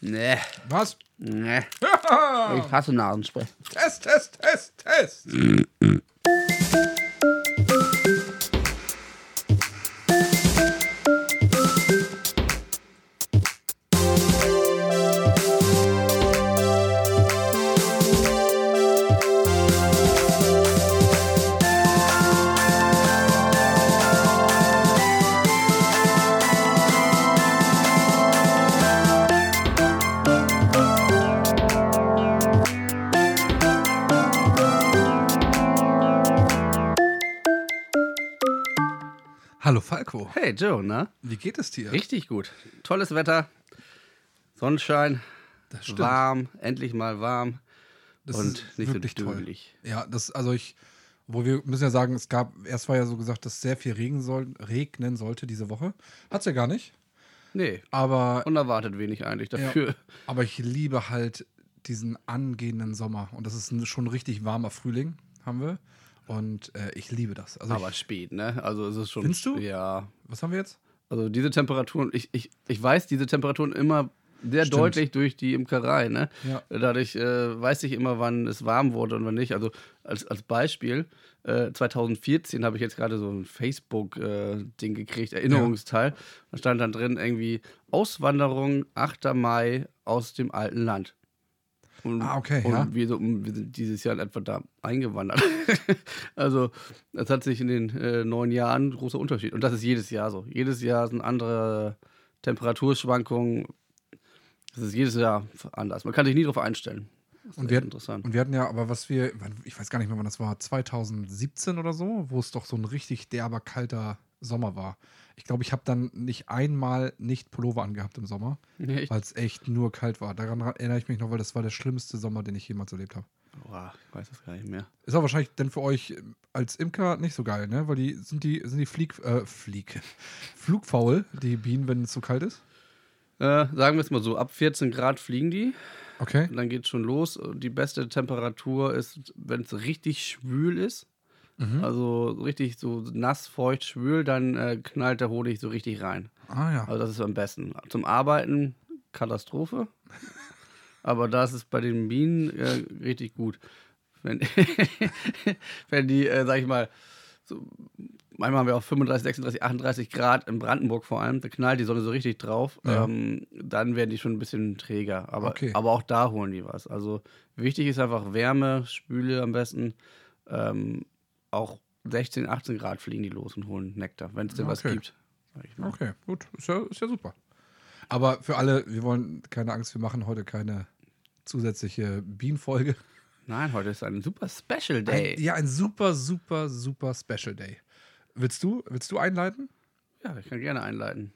Nee, Was? nee. Ja. Ich hasse Nasenspray. Test, Test, Test, Test. Joe, ne? wie geht es dir? Richtig gut. Tolles Wetter. Sonnenschein. Warm. Endlich mal warm. Das und nicht so wirklich toll. dübelig. Ja, das, also ich, wo wir müssen ja sagen, es gab, erst war ja so gesagt, dass sehr viel Regen soll, regnen sollte diese Woche. Hat's ja gar nicht. Nee, Aber, unerwartet wenig eigentlich ja, dafür. aber ich liebe halt diesen angehenden Sommer. Und das ist ein schon richtig warmer Frühling, haben wir. Und äh, ich liebe das. Also Aber ich, spät, ne? Also es ist schon. Findest du? Ja. was haben wir jetzt? Also diese Temperaturen, ich, ich, ich weiß diese Temperaturen immer sehr Stimmt. deutlich durch die Imkerei, ne? Ja. Dadurch äh, weiß ich immer, wann es warm wurde und wann nicht. Also als, als Beispiel, äh, 2014 habe ich jetzt gerade so ein Facebook-Ding gekriegt, Erinnerungsteil. Da stand dann drin irgendwie Auswanderung 8. Mai aus dem alten Land. Und, Ah, okay, und ja. wir, so, wir sind dieses Jahr in etwa da eingewandert. also, es hat sich in den äh, neun Jahren großer Unterschied. Und das ist jedes Jahr so. Jedes Jahr sind andere Temperaturschwankungen. Das ist jedes Jahr anders. Man kann sich nie darauf einstellen. Das ist Und wir, interessant. und wir hatten ja, aber was wir, ich weiß gar nicht mehr, wann das war, 2017 oder so, wo es doch so ein richtig derber, kalter Sommer war. Ich glaube, ich habe dann nicht einmal nicht Pullover angehabt im Sommer, Nee, echt? weil es echt nur kalt war. Daran erinnere ich mich noch, weil das war der schlimmste Sommer, den ich jemals erlebt habe. Boah, ich weiß das gar nicht mehr. Ist aber wahrscheinlich denn für euch als Imker nicht so geil, ne? Weil die sind die, sind die Flieg, äh, Flieg, flugfaul, die Bienen, wenn es zu kalt ist. Äh, sagen wir es mal so, ab 14 Grad fliegen die. Okay. Und dann geht es schon los. Die beste Temperatur ist, wenn es richtig schwül ist. Mhm. Also richtig so nass, feucht, schwül, dann äh, knallt der Honig so richtig rein. Ah ja. Also das ist am besten. Zum Arbeiten Katastrophe. Aber das ist bei den Bienen äh, richtig gut. Wenn, wenn die, äh, sag ich mal, so, manchmal haben wir auch 35, 36, 38 Grad in Brandenburg vor allem, da knallt die Sonne so richtig drauf, Ja. ähm, dann werden die schon ein bisschen träger. Aber, Okay. aber auch da holen die was. Also wichtig ist einfach Wärme, Spüle am besten. Ähm, auch 16, 18 Grad fliegen die los und holen Nektar, wenn es denn was Okay. gibt. ich mal. Okay, gut. Ist ja, ist ja super. Aber für alle, wir wollen keine Angst, wir machen heute keine zusätzliche Bienenfolge. Nein, heute ist ein super Special Day. Ein, ja, ein super, super, super Special Day. Willst du, willst du einleiten? Ja, ich kann gerne einleiten.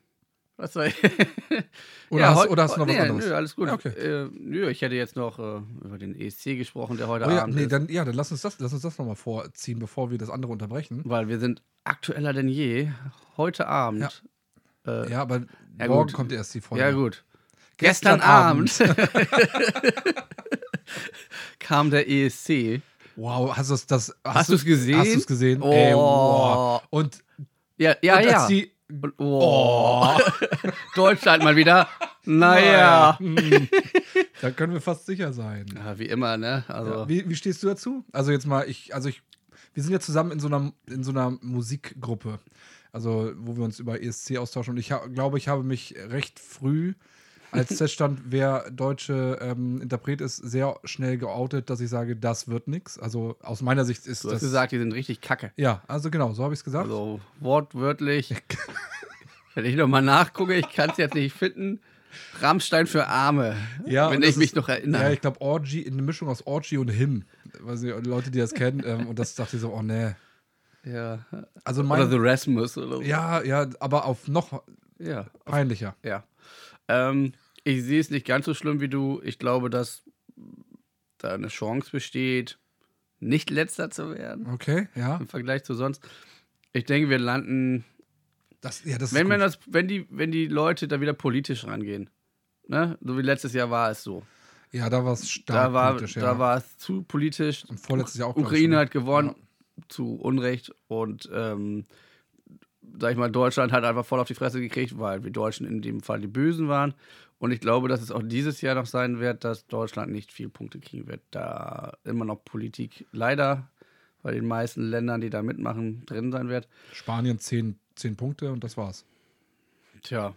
Was ich? Oder hast- heu- oder hast du noch was nee, anderes? Nö, alles gut. Ja, okay. Äh, nö, ich hätte jetzt noch äh, über den ESC gesprochen, der heute Oh ja, Abend nee, ist. dann, ja, dann lass uns das, lass uns das nochmal vorziehen, bevor wir das andere unterbrechen. weil wir sind aktueller denn je. Heute Abend. Ja, äh, Ja, aber Ja, morgen gut. kommt erst die Folge. ja gut. Gestern Gestern, Abend kam der ESC. Wow, hast, das, Hast du's gesehen? Hast du es gesehen? Oh. Ey, wow. Und, Ja, ja, und ja. als die, Und, oh. Deutschland mal wieder. Naja. Hm, da können wir fast sicher sein. Ja, wie immer, ne? Also, Ja, wie, wie stehst du dazu? Also jetzt mal, ich, also ich, wir sind ja zusammen in so einer, in so einer Musikgruppe, also wo wir uns über ESC austauschen. Und ich glaube, ich habe mich recht früh, als feststand, wer deutsche ähm, Interpret ist, sehr schnell geoutet, dass ich sage, das wird nix. Also aus meiner Sicht ist du hast das. gesagt, die sind richtig kacke. Ja, also genau, so habe ich es gesagt. Also wortwörtlich. Wenn ich nochmal nachgucke, ich kann es jetzt nicht finden. Rammstein für Arme. Ja, wenn ich mich ist- noch erinnere. Ja, ich glaube, Orgy, eine Mischung aus Orgy und Him. Also Leute, die das kennen. Ähm, und das dachte ich so, oh nee. Ja. Also Oder mein, The Rasmus oder so. ja, ja, aber auf noch Ja. peinlicher. ja. Ähm, ich sehe es nicht ganz so schlimm wie du. Ich glaube, dass da eine Chance besteht, nicht letzter zu werden Okay, ja. im Vergleich zu sonst. Ich denke, wir landen, Das, ja, das wenn, man das, wenn, die, wenn die Leute da wieder politisch rangehen. Ne? So wie letztes Jahr war es so. Ja, da war es stark Da war, politisch, ja. da war es zu politisch. Und vorletztes Jahr auch, Ukraine schon. hat gewonnen, zu Unrecht. Und ähm, sag ich mal, Deutschland hat einfach voll auf die Fresse gekriegt, weil wir Deutschen in dem Fall die Bösen waren. Und ich glaube, dass es auch dieses Jahr noch sein wird, dass Deutschland nicht viel Punkte kriegen wird, da immer noch Politik leider bei den meisten Ländern, die da mitmachen, drin sein wird. Spanien 10, 10 Punkte und das war's. Tja,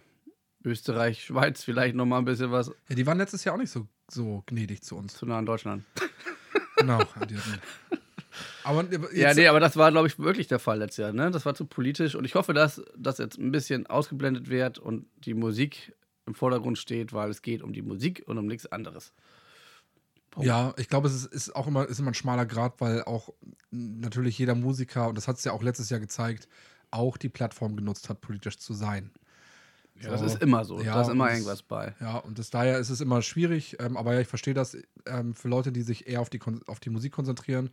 Österreich, Schweiz vielleicht noch mal ein bisschen was Ja, die waren letztes Jahr auch nicht so, so gnädig zu uns. zu nah an Deutschland. Genau. aber Ja, nee, aber das war, glaube ich, wirklich der Fall letztes Jahr. Ne? Das war zu politisch und ich hoffe, dass das jetzt ein bisschen ausgeblendet wird und die Musik im Vordergrund steht, weil es geht um die Musik und um nichts anderes. Ja, ich glaube, es ist, ist auch immer, ist immer ein schmaler Grad, weil auch natürlich jeder Musiker, und das hat es ja auch letztes Jahr gezeigt, auch die Plattform genutzt hat, politisch zu sein. Ja, das So. ist immer so. Ja, da ist immer irgendwas bei. Ja, und das, daher ist es immer schwierig, ähm, aber ja, ich verstehe das ähm, für Leute, die sich eher auf die, Kon auf die Musik konzentrieren.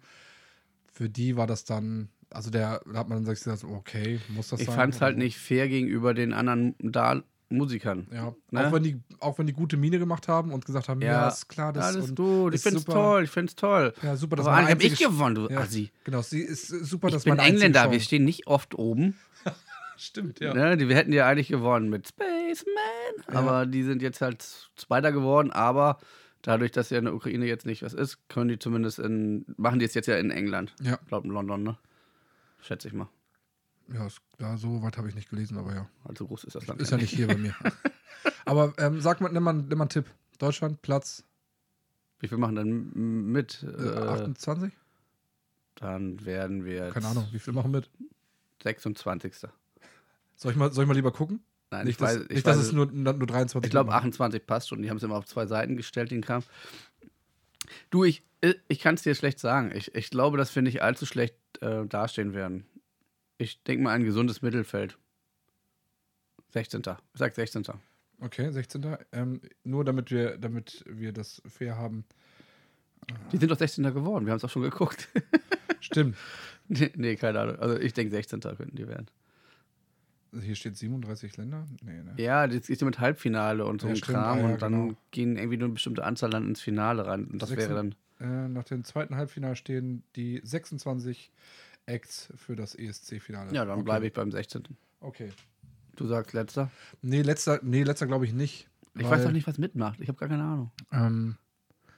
Für die war das dann, also der, da hat man dann gesagt, okay, muss das Ich sein? fand es halt nicht fair gegenüber den anderen da Musikern. Ja, Ne? auch, wenn die, auch wenn die gute Miene gemacht haben und gesagt haben, ja, ist klar, das alles und gut. Ich find's super. toll, ich find's toll. Ja, super, das Aber war meine hab ich gewonnen, du Ja, Assi. Genau, sie ist super, das Ich bin meine einzige Engländer, wir stehen nicht oft oben. Stimmt, ja. Ne? Die, wir hätten ja eigentlich gewonnen mit Spaceman. Ja. Aber die sind jetzt halt Zweiter geworden. Aber dadurch, dass ja in der Ukraine jetzt nicht was ist, können die zumindest in. Machen die es jetzt ja in England. Ja. Ich glaube in London, ne? Schätze ich mal. Ja, ist, ja so weit habe ich nicht gelesen, aber ja. Also groß ist das Land. Ist ja nicht hier bei mir. aber ähm, sag mal, nimm mal, nimm mal einen Tipp. Deutschland, Platz Wie viel machen dann mit? äh, Äh, 28? dann werden wir. Keine Ahnung, wie viel machen mit? 26. Soll ich mal, soll ich mal lieber gucken? Nein, nicht, ich weiß, dass, ich nicht weiß dass es nur, nur 23 Ich glaube, machen. 28 passt schon. Die haben es immer auf zwei Seiten gestellt, den Kram. Du, ich, ich kann es dir schlecht sagen. Ich, ich glaube, dass wir nicht allzu schlecht äh, dastehen werden. Ich denke mal ein gesundes Mittelfeld. 16. Ich sag 16. Okay, 16. Ähm, nur damit wir, damit wir das fair haben. Die sind doch 16. geworden. Wir haben es auch schon geguckt. Stimmt. nee, nee, keine Ahnung. Also ich denke 16. könnten die werden. Hier steht 37 Länder. Nee, ne? Ja, das ist ja mit Halbfinale und so Ja, ein stimmt. Kram. Ah, ja, und dann genau. gehen irgendwie nur eine bestimmte Anzahl dann ins Finale rein. Und das wäre dann. Äh, nach dem zweiten Halbfinale stehen die 26 Acts für das ESC-Finale. Ja, dann okay. bleibe ich beim 16. Okay. Du sagst letzter. Nee, letzter, nee, letzter glaube ich nicht. Ich weiß auch nicht, was mitmacht. Ich habe gar keine Ahnung. Ähm,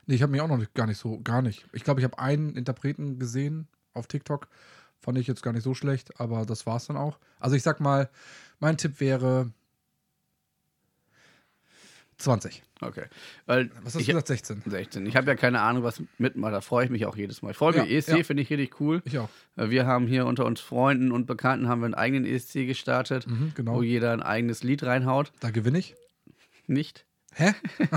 nee, ich habe mich auch noch nicht, gar nicht so, gar nicht. Ich glaube, ich habe einen Interpreten gesehen auf TikTok. Fand ich jetzt gar nicht so schlecht, aber das war es dann auch. Also ich sag mal, mein Tipp wäre 20. Okay. Weil Was hast du gesagt? 16. 16. Ich habe ja keine Ahnung, was mitmacht. Da freue ich mich auch jedes Mal. Ich freue mich. Ja, ESC ja. finde ich richtig cool. Ich auch. Äh, Wir haben hier unter uns Freunden und Bekannten haben wir einen eigenen ESC gestartet, Mhm, genau. wo jeder ein eigenes Lied reinhaut. Da gewinne ich. Nicht? Hä?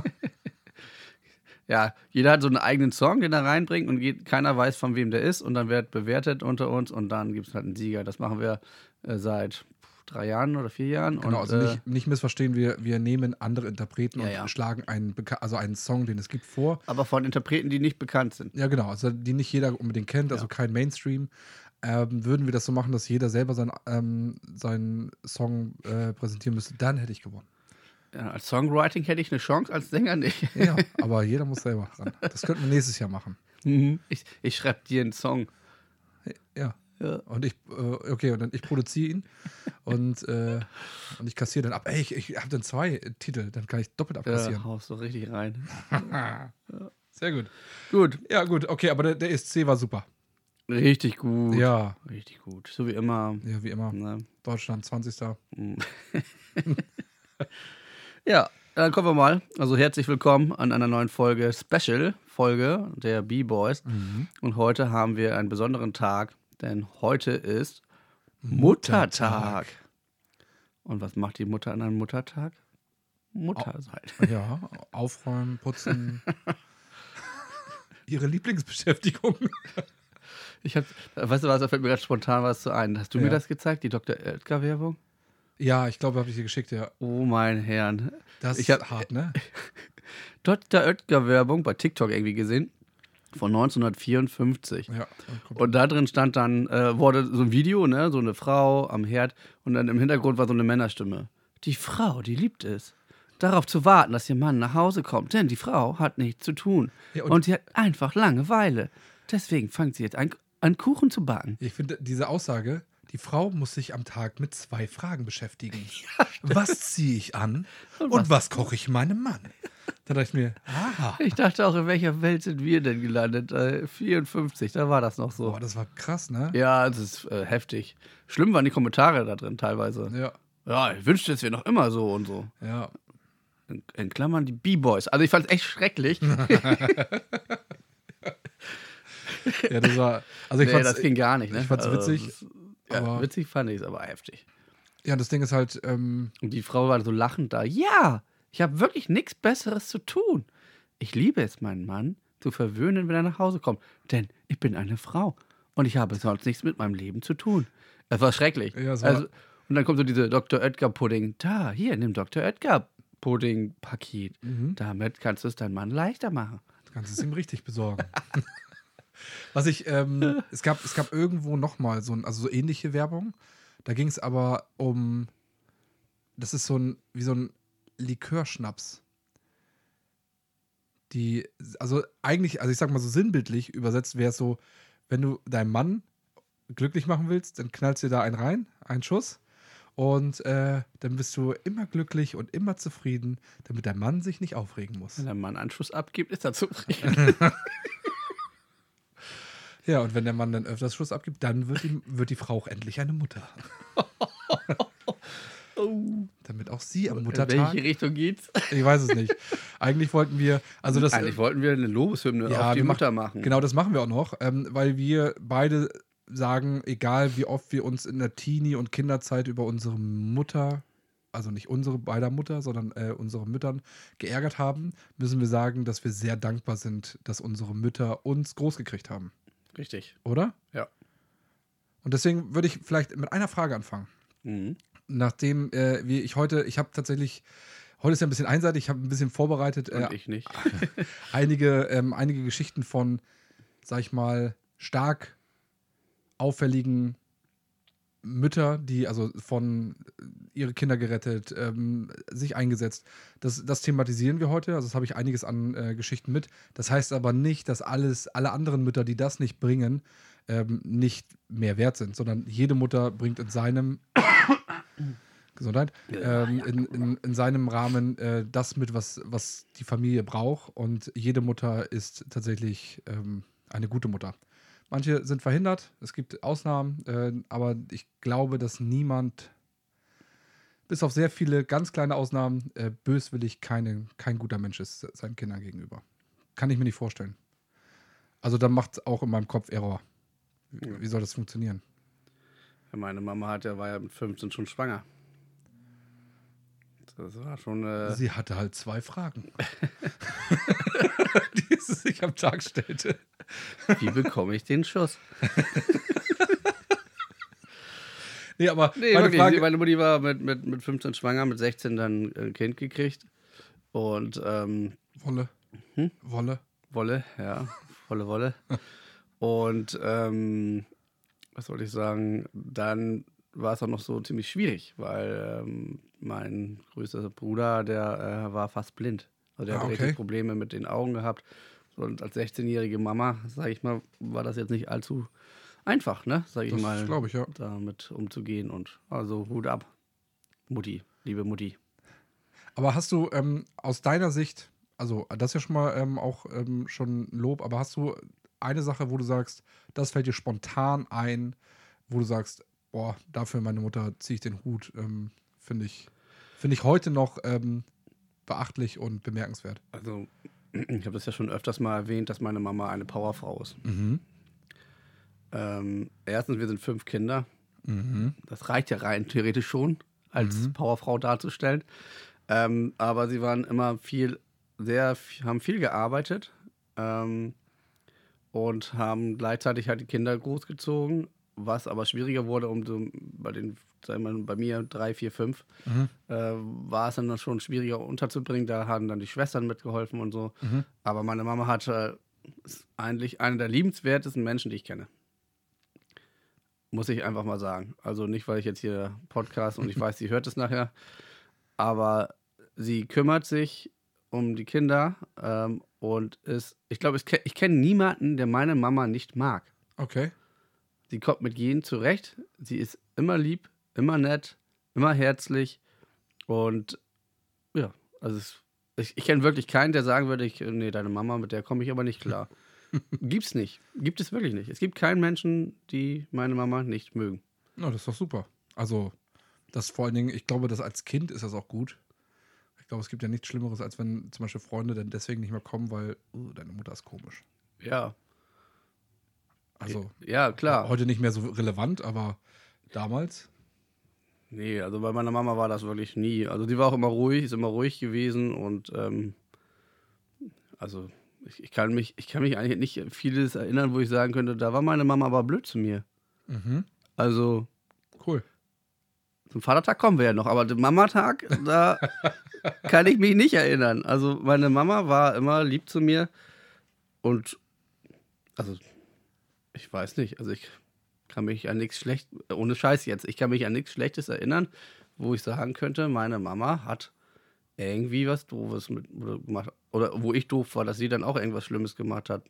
Ja, jeder hat so einen eigenen Song, den er reinbringt und geht, keiner weiß, von wem der ist und dann wird bewertet unter uns und dann gibt es halt einen Sieger. Das machen wir äh, seit drei Jahren oder vier Jahren. Genau, und, also äh, nicht, nicht missverstehen, wir, wir nehmen andere Interpreten Ja, und ja. schlagen einen, also einen Song, den es gibt, vor. aber von Interpreten, die nicht bekannt sind. Ja, genau, also die nicht jeder unbedingt kennt, also Ja. kein Mainstream. Ähm, würden wir das so machen, dass jeder selber sein, ähm, seinen Song äh, präsentieren müsste, dann hätte ich gewonnen. Ja, als Songwriting hätte ich eine Chance, als Sänger nicht. Ja, aber jeder muss selber ran. Das könnten wir nächstes Jahr machen. Ich, ich schreibe dir einen Song. Ja. Ja. Und ich, äh, okay, und dann ich produziere ihn und, äh, und ich kassiere dann ab. Ey, ich, ich habe dann zwei Titel, dann kann ich doppelt Ja, abkassieren. haust du richtig rein. Sehr gut. Gut, Ja, gut, okay, aber der, der ESC war super. richtig gut. Ja, Richtig gut. So wie immer. ja, wie immer. Ne? Deutschland 20. Ja, dann kommen wir mal. Also herzlich willkommen an einer neuen Folge, Special-Folge der B-Boys. Und heute haben wir einen besonderen Tag, denn heute ist Muttertag. Und was macht die Mutter an einem Muttertag? Mutter sein. Ja, aufräumen, putzen. Ihre Lieblingsbeschäftigung. Ich hab, weißt du was, da fällt mir gerade spontan was zu ein. Hast du Ja. mir das gezeigt, die Dr. Oetker-Werbung? Ja, ich glaube, habe ich dir geschickt, ja. Oh mein Herrn. Das Ich ist hab- hart, ne? Dr. Oetker-Werbung bei TikTok irgendwie gesehen. Von 1954. Ja. Und da drin stand dann, äh, wurde so ein Video, ne, so eine Frau am Herd und dann im Hintergrund war so eine Männerstimme. Die Frau, die liebt es. Darauf zu warten, dass ihr Mann nach Hause kommt, denn die Frau hat nichts zu tun. Ja, und, und- sie hat einfach Langeweile. Deswegen fängt sie jetzt an, an Kuchen zu backen. Ich finde, diese Aussage, die Frau muss sich am Tag mit zwei Fragen beschäftigen. was ziehe ich an und, was, koche ich meinem Mann? Da dachte ich mir, aha. Ich dachte auch, in welcher Welt sind wir denn gelandet? Äh, 54, da war das noch so. Boah, das war krass, ne? Ja, das ist äh, heftig. Schlimm waren die Kommentare da drin teilweise. Ja. Ja, ich wünschte, es wäre noch immer so und so. Ja. In, in Klammern die B-Boys. Also ich fand es echt schrecklich. Ja, das war. Also ich nee, das ging gar nicht, ne? ich fand's Also, witzig, Ja, witzig fand ich es, aber heftig. ja, das Ding ist halt, ähm, Und die Frau war so lachend da. Ja, ich habe wirklich nichts Besseres zu tun. Ich liebe es, meinen Mann zu verwöhnen, wenn er nach Hause kommt. Denn ich bin eine Frau und ich habe sonst nichts mit meinem Leben zu tun. Das war schrecklich. Ja, es war- also, und dann kommt so diese Dr. Oetker-Pudding. Da, hier, nimm Dr. Oetker-Pudding-Paket. Mhm. Damit kannst du es deinem Mann leichter machen. du kannst es ihm richtig besorgen. Was ich, ähm, es gab, es gab irgendwo nochmal so ein, also so ähnliche Werbung. Da ging es aber um, das ist so ein, wie so ein Likörschnaps. Die, also eigentlich, also ich sag mal so sinnbildlich übersetzt wäre es so, wenn du deinen Mann glücklich machen willst, dann knallst du dir da einen rein, einen Schuss. Und äh, dann bist du immer glücklich und immer zufrieden, damit dein Mann sich nicht aufregen muss. Wenn der Mann einen Schuss abgibt, ist er zufrieden. Ja, und wenn der Mann dann öfters Schuss abgibt, dann wird die, wird die Frau auch endlich eine Mutter. Damit auch sie am In Muttertag. welche Richtung geht's? Ich weiß es nicht. Eigentlich wollten wir, also das. Eigentlich wollten wir eine Lobeshymne Ja, auf die Mutter machen. Genau, das machen wir auch noch, ähm, weil wir beide sagen, egal wie oft wir uns in der Teenie- und Kinderzeit über unsere Mutter, also nicht unsere beider Mutter, sondern äh, unsere Müttern geärgert haben, müssen wir sagen, dass wir sehr dankbar sind, dass unsere Mütter uns großgekriegt haben. Richtig. Oder? Ja. Und deswegen würde ich vielleicht mit einer Frage anfangen. Mhm. Nachdem äh, wie ich heute, ich habe tatsächlich, heute ist ja ein bisschen einseitig, ich habe ein bisschen vorbereitet, äh, ich nicht. einige, ähm, einige Geschichten von, sag ich mal, stark auffälligen Mütter, die also von äh, ihre Kinder gerettet, ähm, sich eingesetzt. Das, das thematisieren wir heute. Also das habe ich einiges an äh, Geschichten mit. Das heißt aber nicht, dass alles, alle anderen Mütter, die das nicht bringen, ähm, nicht mehr wert sind, sondern jede Mutter bringt in seinem Gesundheit, ähm, in, in, in seinem Rahmen äh, das mit, was, was die Familie braucht. Und jede Mutter ist tatsächlich ähm, eine gute Mutter. Manche sind verhindert, es gibt Ausnahmen, äh, aber ich glaube, dass niemand, bis auf sehr viele ganz kleine Ausnahmen, äh, böswillig keine, kein guter Mensch ist seinen Kindern gegenüber. Kann ich mir nicht vorstellen. Also da macht es auch in meinem Kopf Error. Wie, wie soll das funktionieren? Meine Mama hat ja, war ja mit 15 schon schwanger. Das war schon. Äh, Sie hatte halt zwei Fragen, die sie sich am Tag stellte. wie bekomme ich den Schuss? Nee, aber Nee, meine wirklich. Frage, Meine Mutti war mit, mit, mit 15 schwanger, mit 16 dann ein Kind gekriegt. Und ähm, Wolle. Hm? Wolle. Wolle, ja, volle Wolle. Und ähm, was wollte ich sagen? Dann war es auch noch so ziemlich schwierig, weil ähm, mein größter Bruder, der äh, war fast blind. Also der Ah, hat okay. richtig Probleme mit den Augen gehabt. Und als 16-jährige Mama, sage ich mal, war das jetzt nicht allzu einfach, ne? Sage ich Das mal, glaube ich, ja. damit umzugehen. Und also Hut ab. Mutti, liebe Mutti. Aber hast du ähm, aus deiner Sicht, also das ist ja schon mal ähm, auch ähm, schon Lob, aber hast du eine Sache, wo du sagst, das fällt dir spontan ein, wo du sagst, boah, dafür meine Mutter ziehe ich den Hut, ähm, finde ich, finde ich heute noch ähm, beachtlich und bemerkenswert. Also, ich habe das ja schon öfters mal erwähnt, dass meine Mama eine Powerfrau ist. Mhm. Ähm, erstens, wir sind fünf Kinder. Mhm. Das reicht ja rein theoretisch schon, als Powerfrau darzustellen. Ähm, aber sie waren immer viel, sehr, haben viel gearbeitet ähm, und haben gleichzeitig halt die Kinder großgezogen, was aber schwieriger wurde, um so bei den, sagen wir mal, bei mir drei, vier, fünf, Mhm. äh, war es dann schon schwieriger unterzubringen. Da haben dann die Schwestern mitgeholfen und so. Mhm. Aber meine Mama hatte ist eigentlich einer der liebenswertesten Menschen, die ich kenne. Muss ich einfach mal sagen. Also nicht, weil ich jetzt hier Podcast und ich weiß, sie hört es nachher, aber sie kümmert sich um die Kinder ähm, und ist, ich glaube, ich, ich kenne niemanden, der meine Mama nicht mag. Okay. Die kommt mit jedem zurecht. Sie ist immer lieb, immer nett, immer herzlich. Und ja, also es, ich, ich kenne wirklich keinen, der sagen würde, ich, nee, deine Mama, mit der komme ich aber nicht klar. Gibt's nicht. Gibt es wirklich nicht. Es gibt keinen Menschen, die meine Mama nicht mögen. Ja, das ist doch super. Also, das vor allen Dingen, ich glaube, dass als Kind ist das auch gut. Ich glaube, es gibt ja nichts Schlimmeres, als wenn zum Beispiel Freunde dann deswegen nicht mehr kommen, weil uh, deine Mutter ist komisch. Ja. Also, Ja, klar. heute nicht mehr so relevant, aber damals. Nee, also bei meiner Mama war das wirklich nie. Also die war auch immer ruhig, ist immer ruhig gewesen und ähm, also ich, ich, kann mich, ich kann mich eigentlich nicht vieles erinnern, wo ich sagen könnte, da war meine Mama aber blöd zu mir. Mhm. Also Cool. zum Vatertag kommen wir ja noch, aber den Mamatag, da kann ich mich nicht erinnern. Also meine Mama war immer lieb zu mir und also ich weiß nicht, also ich kann mich an nichts schlecht, ohne Scheiß jetzt, ich kann mich an nichts Schlechtes erinnern, wo ich sagen könnte, meine Mama hat irgendwie was Doofes mit, gemacht. Oder wo ich doof war, dass sie dann auch irgendwas Schlimmes gemacht hat.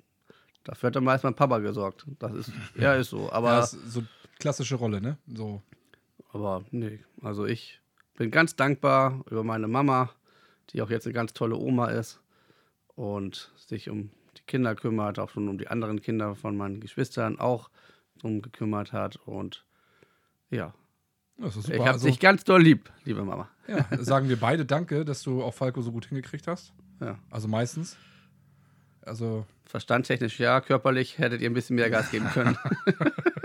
Dafür hat dann meist mein Papa gesorgt. Das ist, ja, ist so. Aber, ja, ist so klassische Rolle, ne? So. aber nee, also ich bin ganz dankbar über meine Mama, die auch jetzt eine ganz tolle Oma ist und sich um Kinder kümmert, auch schon um die anderen Kinder von meinen Geschwistern auch drum gekümmert hat. Und ja, Das ist ich super. habe Also, dich ganz doll lieb, liebe Mama. ja, sagen wir beide Danke, dass du auch Falco so gut hingekriegt hast. Ja. Also meistens. Also, Verstandtechnisch ja, körperlich hättet ihr ein bisschen mehr Gas geben können.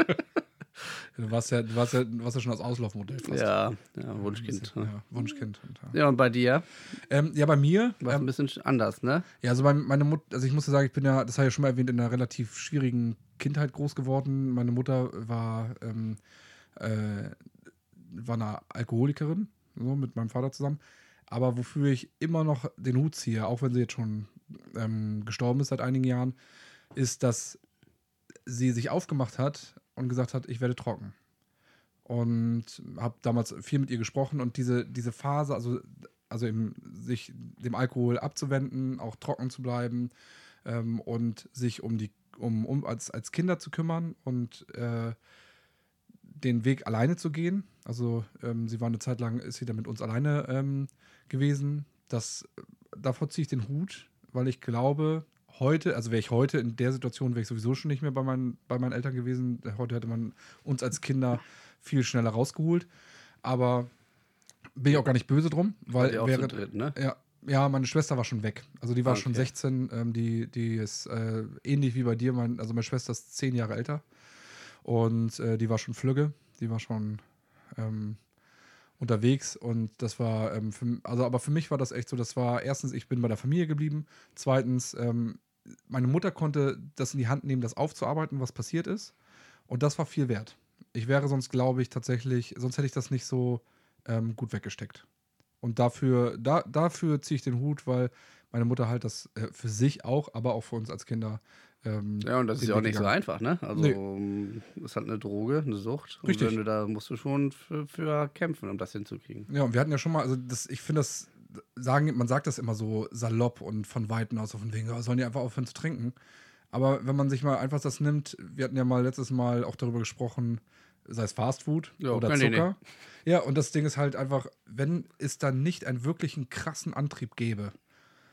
du warst ja, du warst ja, du warst ja schon das Auslaufmodell fast. ja, ja, Wunschkind. Ja, Wunschkind. Und, ja. Und bei dir Ähm, ja, bei mir, war ähm, ein bisschen anders, ne? ja, also mein, meine Mutter, also ich muss ja sagen, ich bin ja, das habe ich ja schon mal erwähnt, in einer relativ schwierigen Kindheit groß geworden. Meine Mutter war, ähm, äh, war eine Alkoholikerin, so mit meinem Vater zusammen. Aber wofür ich immer noch den Hut ziehe, auch wenn sie jetzt schon ähm, gestorben ist seit einigen Jahren, ist, dass sie sich aufgemacht hat und gesagt hat, ich werde trocken. Und habe damals viel mit ihr gesprochen und diese, diese Phase, also, also eben sich dem Alkohol abzuwenden, auch trocken zu bleiben ähm, und sich um die, um, um als, als Kinder zu kümmern und äh, den Weg alleine zu gehen. Also ähm, sie war eine Zeit lang, ist sie dann mit uns alleine ähm, gewesen. Das, davor ziehe ich den Hut, weil ich glaube, heute, also wäre ich heute in der Situation, wäre ich sowieso schon nicht mehr bei meinen, bei meinen Eltern gewesen. Heute hätte man uns als Kinder viel schneller rausgeholt. Aber bin ich auch gar nicht böse drum, weil auch wäre, dritt, ne? ja, ja, meine Schwester war schon weg. Also die war Okay. schon 16. Ähm, die, die ist äh, ähnlich wie bei dir. Mein, also meine Schwester ist zehn Jahre älter. Und äh, die war schon flügge. Die war schon ähm, unterwegs. Und das war, ähm, für, also aber für mich war das echt so, das war erstens, ich bin bei der Familie geblieben. Zweitens, ähm, meine Mutter konnte das in die Hand nehmen, das aufzuarbeiten, was passiert ist. Und das war viel wert. Ich wäre sonst, glaube ich, tatsächlich, sonst hätte ich das nicht so ähm, gut weggesteckt. Und dafür, da, dafür ziehe ich den Hut, weil meine Mutter halt das äh, für sich auch, aber auch für uns als Kinder. Ähm, Ja, und das ist den ja auch nicht so gegangen. einfach, ne? Also, Nee. ähm, das hat eine Droge, eine Sucht. Richtig. Und wenn du, da musst du schon für, für kämpfen, um das hinzukriegen. Ja, und wir hatten ja schon mal, also das, ich finde das, sagen, man sagt das immer so salopp und von Weitem aus, so von wegen, sollen die einfach aufhören zu trinken. Aber wenn man sich mal einfach das nimmt, wir hatten ja mal letztes Mal auch darüber gesprochen, sei es Fastfood Ja, oder Zucker. Ja, und das Ding ist halt einfach, wenn es dann nicht einen wirklichen krassen Antrieb gäbe,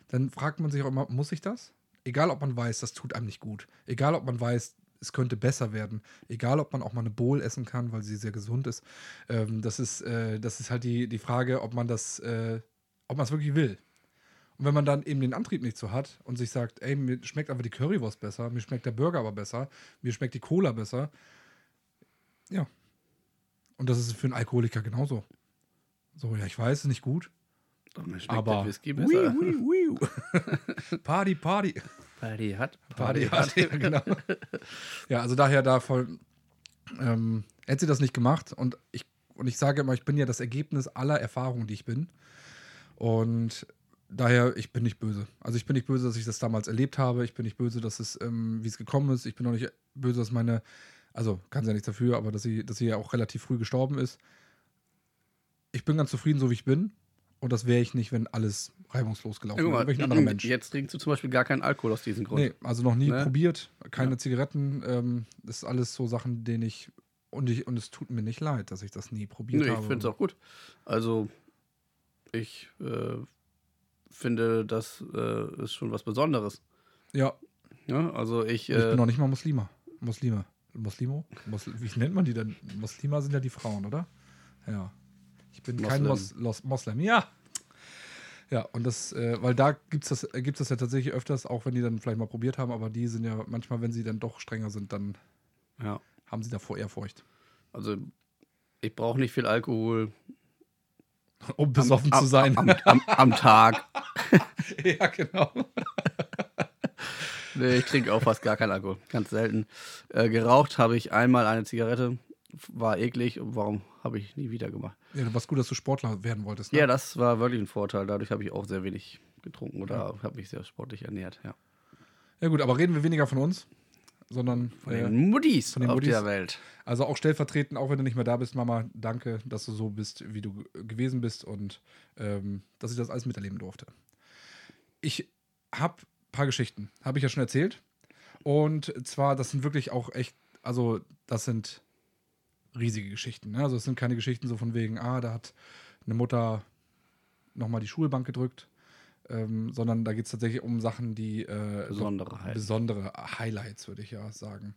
dann fragt man sich auch immer, muss ich das? Egal, ob man weiß, das tut einem nicht gut. Egal, ob man weiß, es könnte besser werden. Egal, ob man auch mal eine Bowl essen kann, weil sie sehr gesund ist. Ähm, das, ist äh, das ist halt die, die Frage, ob man das, äh, ob man es wirklich will. Und wenn man dann eben den Antrieb nicht so hat und sich sagt, ey, mir schmeckt einfach die Currywurst besser, mir schmeckt der Burger aber besser, mir schmeckt die Cola besser. Ja. Und das ist für einen Alkoholiker genauso. So, ja, ich weiß, es ist nicht gut. Schmeckt aber der Whisky besser. Wiu, wiu, wiu. Party, Party. Party hat, Party, Party, ja, genau. ja, also daher davon ähm, hätte sie das nicht gemacht und ich, und ich sage immer, ich bin ja das Ergebnis aller Erfahrungen, die ich bin. Und daher, ich bin nicht böse. Also ich bin nicht böse, dass ich das damals erlebt habe. Ich bin nicht böse, dass es, ähm, wie es gekommen ist. Ich bin auch nicht böse, dass meine, also kann sie ja nichts dafür, aber dass sie, dass sie ja auch relativ früh gestorben ist. Ich bin ganz zufrieden, so wie ich bin. Und das wäre ich nicht, wenn alles reibungslos gelaufen. Mal, welch ein anderer Mensch. Jetzt trinkst du zum Beispiel gar keinen Alkohol aus diesem Grund. Nee, also noch nie Ne? probiert, keine Ja. Zigaretten. Ähm, das ist alles so Sachen, denen ich und, ich. und es tut mir nicht leid, dass ich das nie probiert Nee, ich habe. finde es auch gut. Also, ich äh, finde, das äh, ist schon was Besonderes. Ja, Ja, also ich, ich äh, bin noch nicht mal Muslima. Muslime. Muslimo? Musl wie nennt man die denn? Muslima sind ja die Frauen, oder? Ja. Ich bin kein Mos Moslem. Los Moslem. Ja. Ja, und das, äh, weil da gibt es das, gibt's das ja tatsächlich öfters, auch wenn die dann vielleicht mal probiert haben, aber die sind ja manchmal, wenn sie dann doch strenger sind, dann ja, haben sie davor Ehrfurcht. also ich brauche nicht viel Alkohol Um besoffen am, zu sein. Am, am, am Tag. ja, genau. Nee, ich trinke auch fast gar keinen Alkohol. Ganz selten. Äh, geraucht habe ich einmal eine Zigarette. War eklig. Und warum habe ich nie wieder gemacht? Ja, du warst gut, dass du Sportler werden wolltest. Ne? Ja, das war wirklich ein Vorteil. Dadurch habe ich auch sehr wenig getrunken oder habe mich sehr sportlich ernährt. Ja. ja, gut, aber reden wir weniger von uns, sondern Von äh, den Muttis von den auf Muttis. der Welt. Also auch stellvertretend, auch wenn du nicht mehr da bist, Mama, danke, dass du so bist, wie du gewesen bist und ähm, dass ich das alles miterleben durfte. Ich habe ein paar Geschichten, habe ich ja schon erzählt. Und zwar, das sind wirklich auch echt, also das sind riesige Geschichten. Ne? Also es sind keine Geschichten so von wegen, ah, da hat eine Mutter nochmal die Schulbank gedrückt, ähm, sondern da geht es tatsächlich um Sachen, die äh, so Besondere halt. besondere Highlights, würde ich ja sagen.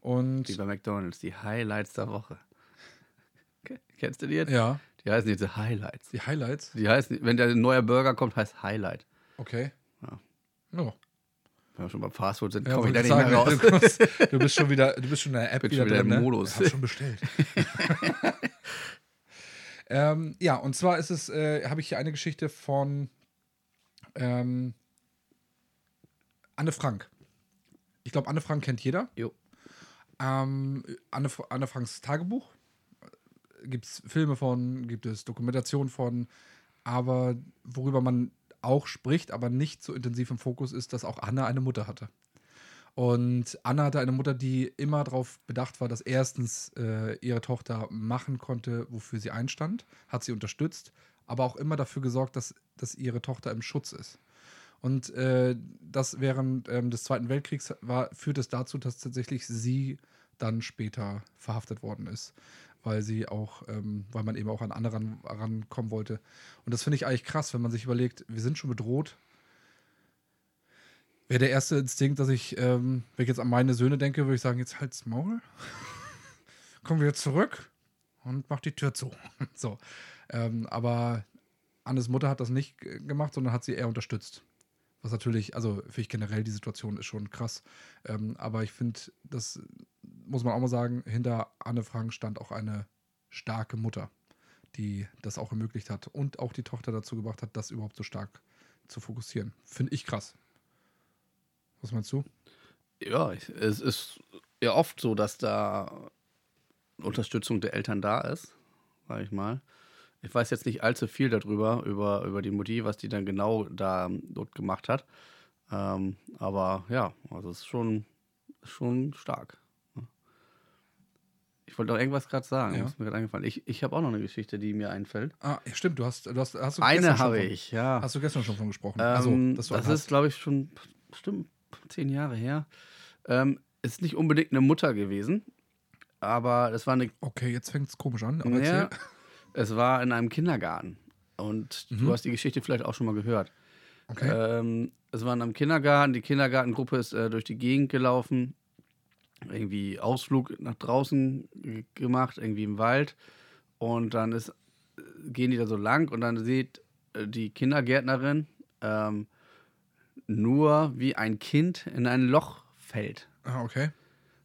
Und Wie bei McDonalds, die Highlights der Woche. Ke- Kennst du die jetzt? ja, Die heißen jetzt Highlights. die Highlights. Die heißen, wenn der neue Burger kommt, heißt Highlight. Okay. Ja. Ja. Wenn wir schon beim Fastfood sind, Ja, komme ich da nicht mehr raus. Du, bist schon wieder, du bist schon in der App wieder, wieder drin, im ne? Modus. Ich hab schon bestellt. ähm, ja, und zwar ist es, äh, habe ich hier eine Geschichte von ähm, Anne Frank. Ich glaube, Anne Frank kennt jeder. Jo. Ähm, Anne, Anne Franks Tagebuch. Gibt es Filme von, gibt es Dokumentationen von, aber worüber man auch spricht, aber nicht so intensiv im Fokus ist, dass auch Anne eine Mutter hatte. Und Anna hatte eine Mutter, die immer darauf bedacht war, dass erstens äh, ihre Tochter machen konnte, wofür sie einstand, hat sie unterstützt, aber auch immer dafür gesorgt, dass, dass ihre Tochter im Schutz ist. Und äh, das während ähm, des Zweiten Weltkriegs war, führt es dazu, dass tatsächlich sie dann später verhaftet worden ist, weil sie auch, ähm, weil man eben auch an andere ran- rankommen wollte. Und das finde ich eigentlich krass, wenn man sich überlegt, wir sind schon bedroht. Wäre der erste Instinkt, dass ich, ähm, wenn ich jetzt an meine Söhne denke, würde ich sagen, jetzt halt's Maul. Kommen wir zurück und mach die Tür zu. so. Ähm, aber Annes Mutter hat das nicht g- gemacht, sondern hat sie eher unterstützt. Was natürlich, also finde ich generell die Situation ist schon krass. Ähm, aber ich finde, das muss man auch mal sagen, hinter Anne Frank stand auch eine starke Mutter, die das auch ermöglicht hat und auch die Tochter dazu gebracht hat, das überhaupt so stark zu fokussieren. Finde ich krass. Was meinst du? Ja, es ist ja oft so, dass da Unterstützung der Eltern da ist, sag ich mal. Ich weiß jetzt nicht allzu viel darüber, über, über die Mutti, was die dann genau da dort gemacht hat. Ähm, aber ja, also es ist schon, schon stark. Ich wollte doch irgendwas gerade sagen, Ja. ist mir gerade eingefallen. Ich, ich habe auch noch eine Geschichte, die mir einfällt. Ah, ja, stimmt, du hast, du hast, hast du Eine habe ich, ja. Hast du gestern schon von gesprochen? Ähm, also, das einen ist, hast. glaube ich, schon bestimmt zehn Jahre her. Ähm, ist nicht unbedingt eine Mutter gewesen, aber es war eine. Okay, jetzt fängt es komisch an. Aber Ja, erzähl. Es war in einem Kindergarten. Und Mhm. du hast die Geschichte vielleicht auch schon mal gehört. Okay. Ähm, es war in einem Kindergarten. Die Kindergartengruppe ist äh, durch die Gegend gelaufen. Irgendwie Ausflug nach draußen gemacht, irgendwie im Wald. Und dann ist, gehen die da so lang und dann sieht äh, die Kindergärtnerin ähm, nur, wie ein Kind in ein Loch fällt. ah, okay.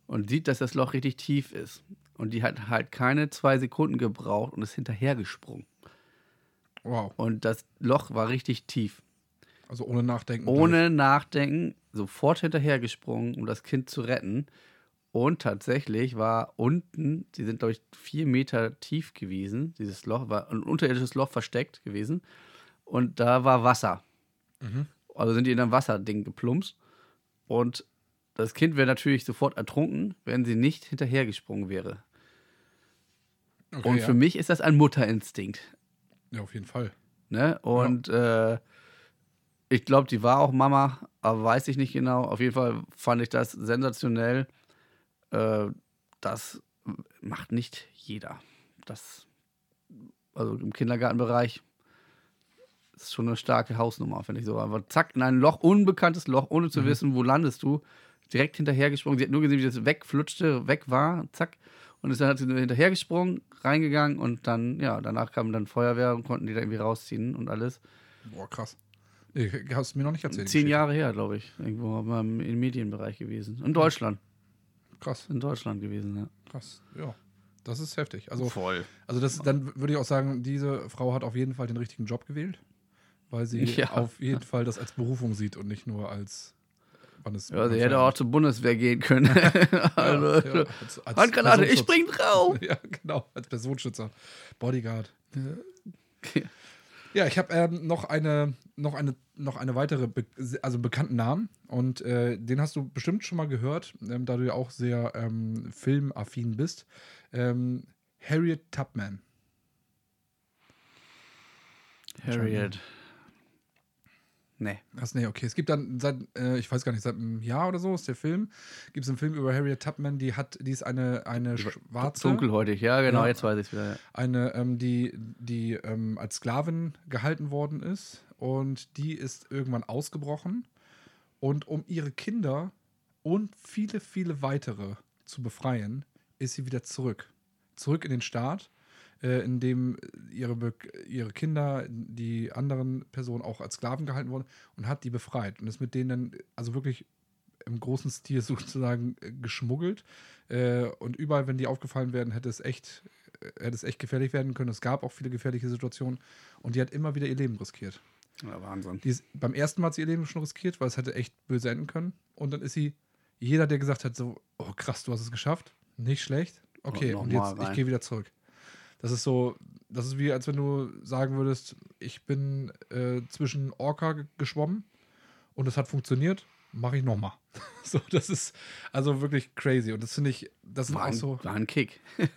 Und sieht, dass das Loch richtig tief ist. Und die hat halt keine zwei Sekunden gebraucht und ist hinterhergesprungen. Wow. Und das Loch war richtig tief. Also ohne Nachdenken. ohne Nachdenken sofort hinterhergesprungen, um das Kind zu retten. Und tatsächlich war unten, die sind, glaube ich, vier Meter tief gewesen. Dieses Loch war ein unterirdisches Loch versteckt gewesen. Und da war Wasser. Mhm. Also sind die in ein Wasserding geplumpst. Und das Kind wäre natürlich sofort ertrunken, wenn sie nicht hinterhergesprungen wäre. Okay, Und ja. für mich ist das ein Mutterinstinkt. ja, auf jeden Fall. Ne? Und äh, ich glaube, die war auch Mama, aber weiß ich nicht genau. Auf jeden Fall fand ich das sensationell. Äh, das macht nicht jeder. Das, also im Kindergartenbereich ist schon eine starke Hausnummer, finde ich so. Aber zack, in ein Loch, unbekanntes Loch, ohne zu Mhm. wissen, wo landest du. Direkt hinterhergesprungen. Sie hat nur gesehen, wie das wegflutschte, weg war, zack. Und ist dann hat sie nur hinterhergesprungen, reingegangen und dann, ja, danach kam dann Feuerwehr und konnten die da irgendwie rausziehen und alles. Boah, krass. Nee, hast du mir noch nicht erzählt. Zehn. Jahre her, glaube ich. Irgendwo im, im Medienbereich gewesen. In Deutschland. Krass, In Deutschland gewesen, ja. krass. Ja. Das ist heftig. Also, voll. also das, dann würde ich auch sagen, diese Frau hat auf jeden Fall den richtigen Job gewählt, weil sie Ja. auf jeden Fall das als Berufung sieht und nicht nur als wann es Ja, sie hätte auch zur Bundeswehr gehen können. also, ja, ja, als, als Handgranate, ich spring drauf. Ja, genau, als Personenschützer. Bodyguard. Ja, ich habe ähm, noch eine, noch eine, noch eine weitere, be also bekannten Namen und äh, den hast du bestimmt schon mal gehört, ähm, da du ja auch sehr ähm, filmaffin bist. Ähm, Harriet Tubman. Harriet. Nee. Ach nee, okay. Es gibt dann seit, äh, ich weiß gar nicht, seit einem Jahr oder so ist der Film. Gibt es einen Film über Harriet Tubman, die hat, die ist eine, eine schwarze. Dunkelhäutig, ja, genau, Ja. jetzt weiß ich es wieder. ja. eine, ähm, die, die ähm, als Sklavin gehalten worden ist und die ist irgendwann ausgebrochen und um ihre Kinder und viele, viele weitere zu befreien, ist sie wieder zurück. Zurück in den Staat, äh, in dem ihre, Be ihre Kinder, die anderen Personen auch als Sklaven gehalten wurden und hat die befreit und ist mit denen dann, also wirklich im großen Stil sozusagen äh, geschmuggelt. Äh, und überall, wenn die aufgefallen werden, hätte es echt äh, hätte es echt gefährlich werden können. Es gab auch viele gefährliche Situationen und die hat immer wieder ihr Leben riskiert. Ja, Wahnsinn. Die ist, beim ersten Mal hat sie ihr Leben schon riskiert, weil es hätte echt böse enden können. Und dann ist sie, jeder, der gesagt hat, so, oh krass, du hast es geschafft, nicht schlecht. Okay, Und und, noch jetzt, mal ich rein. gehe wieder zurück. Das ist so, das ist wie, als wenn du sagen würdest, ich bin äh, zwischen Orca ge- geschwommen und es hat funktioniert, mache ich nochmal. so, das ist also wirklich crazy. Und das finde ich, das War auch ein, so. war ein Kick.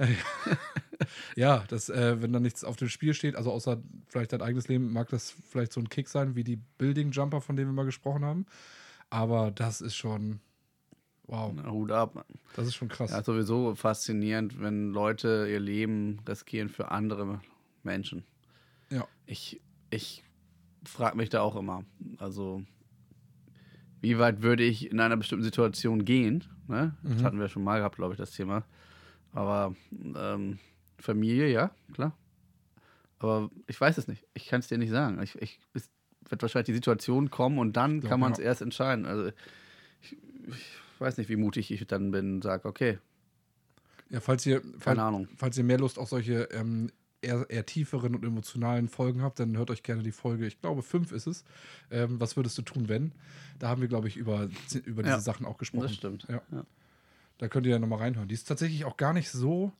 Ja, das, äh, wenn da nichts auf dem Spiel steht, also außer vielleicht dein eigenes Leben, mag das vielleicht so ein Kick sein, wie die Building Jumper, von denen wir mal gesprochen haben. Aber das ist schon, wow, Na, Hut ab. Das ist schon krass. Ja, sowieso faszinierend, wenn Leute ihr Leben riskieren für andere Menschen. Ja. Ich, ich frage mich da auch immer. Also, wie weit würde ich in einer bestimmten Situation gehen? Ne? Das Mhm. hatten wir schon mal gehabt, glaube ich, das Thema. Aber ähm, Familie, ja, klar. Aber ich weiß es nicht. Ich kann es dir nicht sagen. Ich, ich, es wird wahrscheinlich die Situation kommen und dann glaub, kann man es ja. erst entscheiden. Also, ich, ich weiß nicht, wie mutig ich dann bin und sage, okay, Ja, falls ihr, keine Ahnung. falls ihr mehr Lust auf solche ähm, eher, eher tieferen und emotionalen Folgen habt, dann hört euch gerne die Folge, ich glaube, fünf ist es. Ähm, was würdest du tun, wenn? Da haben wir, glaube ich, über, über diese Ja, Sachen auch gesprochen. Das stimmt. Ja. Ja. Da könnt ihr ja nochmal reinhören. Die ist tatsächlich auch gar nicht so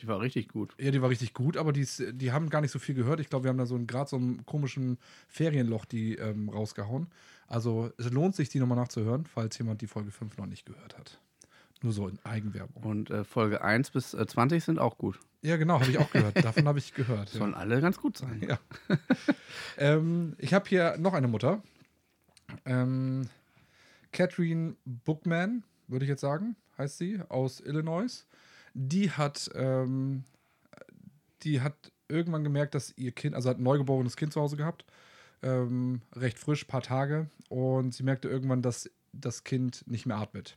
Die war richtig gut. Ja, die war richtig gut, aber die, ist, die haben gar nicht so viel gehört. Ich glaube, wir haben da so gerade so einen komischen Ferienloch die ähm, rausgehauen. Also es lohnt sich, die nochmal nachzuhören, falls jemand die Folge 5 noch nicht gehört hat. Nur so in Eigenwerbung. Und äh, Folge 1 bis äh, 20 sind auch gut. Ja, genau, habe ich auch gehört. Davon habe ich gehört. Sollen alle ganz gut sein. Ja. ähm, ich habe hier noch eine Mutter. Ähm, Catherine Bookman, würde ich jetzt sagen, heißt sie, aus Illinois. Die hat, ähm, die hat irgendwann gemerkt, dass ihr Kind, also hat ein neugeborenes Kind zu Hause gehabt, ähm, recht frisch, paar Tage, und sie merkte irgendwann, dass das Kind nicht mehr atmet.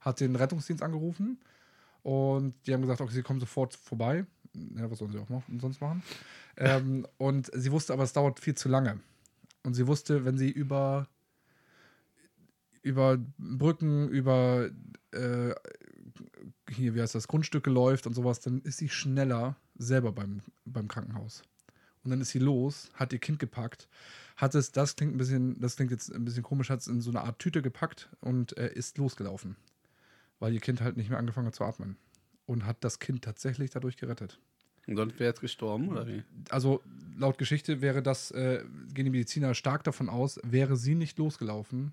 Hat den Rettungsdienst angerufen und die haben gesagt, okay, sie kommen sofort vorbei. Ja, was sollen sie auch machen, sonst machen? ähm, und sie wusste aber, es dauert viel zu lange. Und sie wusste, wenn sie über, über Brücken, über äh, hier, wie heißt das, Grundstücke läuft und sowas, dann ist sie schneller selber beim, beim Krankenhaus. Und dann ist sie los, hat ihr Kind gepackt, hat es, das klingt ein bisschen, das klingt jetzt ein bisschen komisch, hat es in so eine Art Tüte gepackt und äh, ist losgelaufen. Weil ihr Kind halt nicht mehr angefangen hat zu atmen. Und hat das Kind tatsächlich dadurch gerettet Und sonst wäre jetzt gestorben, oder wie? also laut Geschichte wäre das, äh, gehen die Mediziner stark davon aus, wäre sie nicht losgelaufen,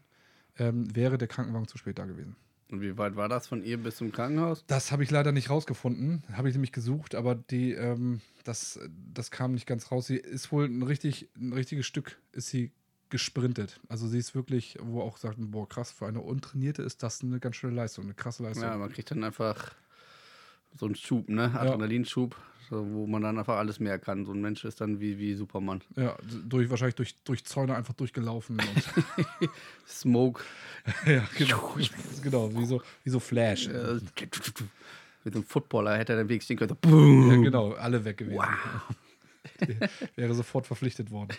ähm, wäre der Krankenwagen zu spät da gewesen. Und wie weit war das von ihr bis zum Krankenhaus? Das habe ich leider nicht rausgefunden, habe ich nämlich gesucht, aber die, ähm, das, das kam nicht ganz raus. Sie ist wohl ein richtig, ein richtiges Stück ist sie gesprintet. Also sie ist wirklich, wo auch sagten, boah, krass, für eine Untrainierte ist das eine ganz schöne Leistung, eine krasse Leistung. Ja, man kriegt dann einfach so einen Schub, ne? Adrenalinschub, so, wo man dann einfach alles mehr kann. So ein Mensch ist dann wie, wie Superman. Ja, durch, wahrscheinlich durch, durch Zäune einfach durchgelaufen. Und Smoke. ja, genau. genau, wie so, wie so Flash. Äh, mit einem Footballer hätte er den Weg stehen können. Boom. Ja, genau, alle weg gewesen. Wäre sofort verpflichtet worden.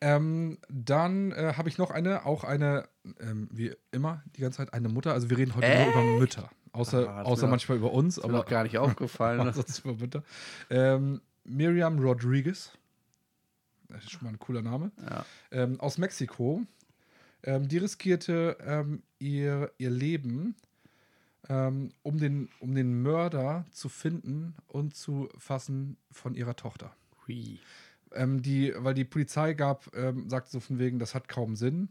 ähm, dann äh, habe ich noch eine, auch eine, ähm, wie immer, die ganze Zeit eine Mutter. Also wir reden heute Äh? nur über Mütter. Außer, Ah, außer mir manchmal über uns, mir aber noch gar nicht aufgefallen. Sonst über Mütter. Ähm, Miriam Rodriguez. Das ist schon mal ein cooler Name. Ja. Ähm, aus Mexiko. Ähm, die riskierte ähm, ihr, ihr Leben, ähm, um, den, um den Mörder zu finden und zu fassen von ihrer Tochter. Hui. Ähm, die, weil die Polizei gab, ähm, sagte so von wegen, das hat kaum Sinn.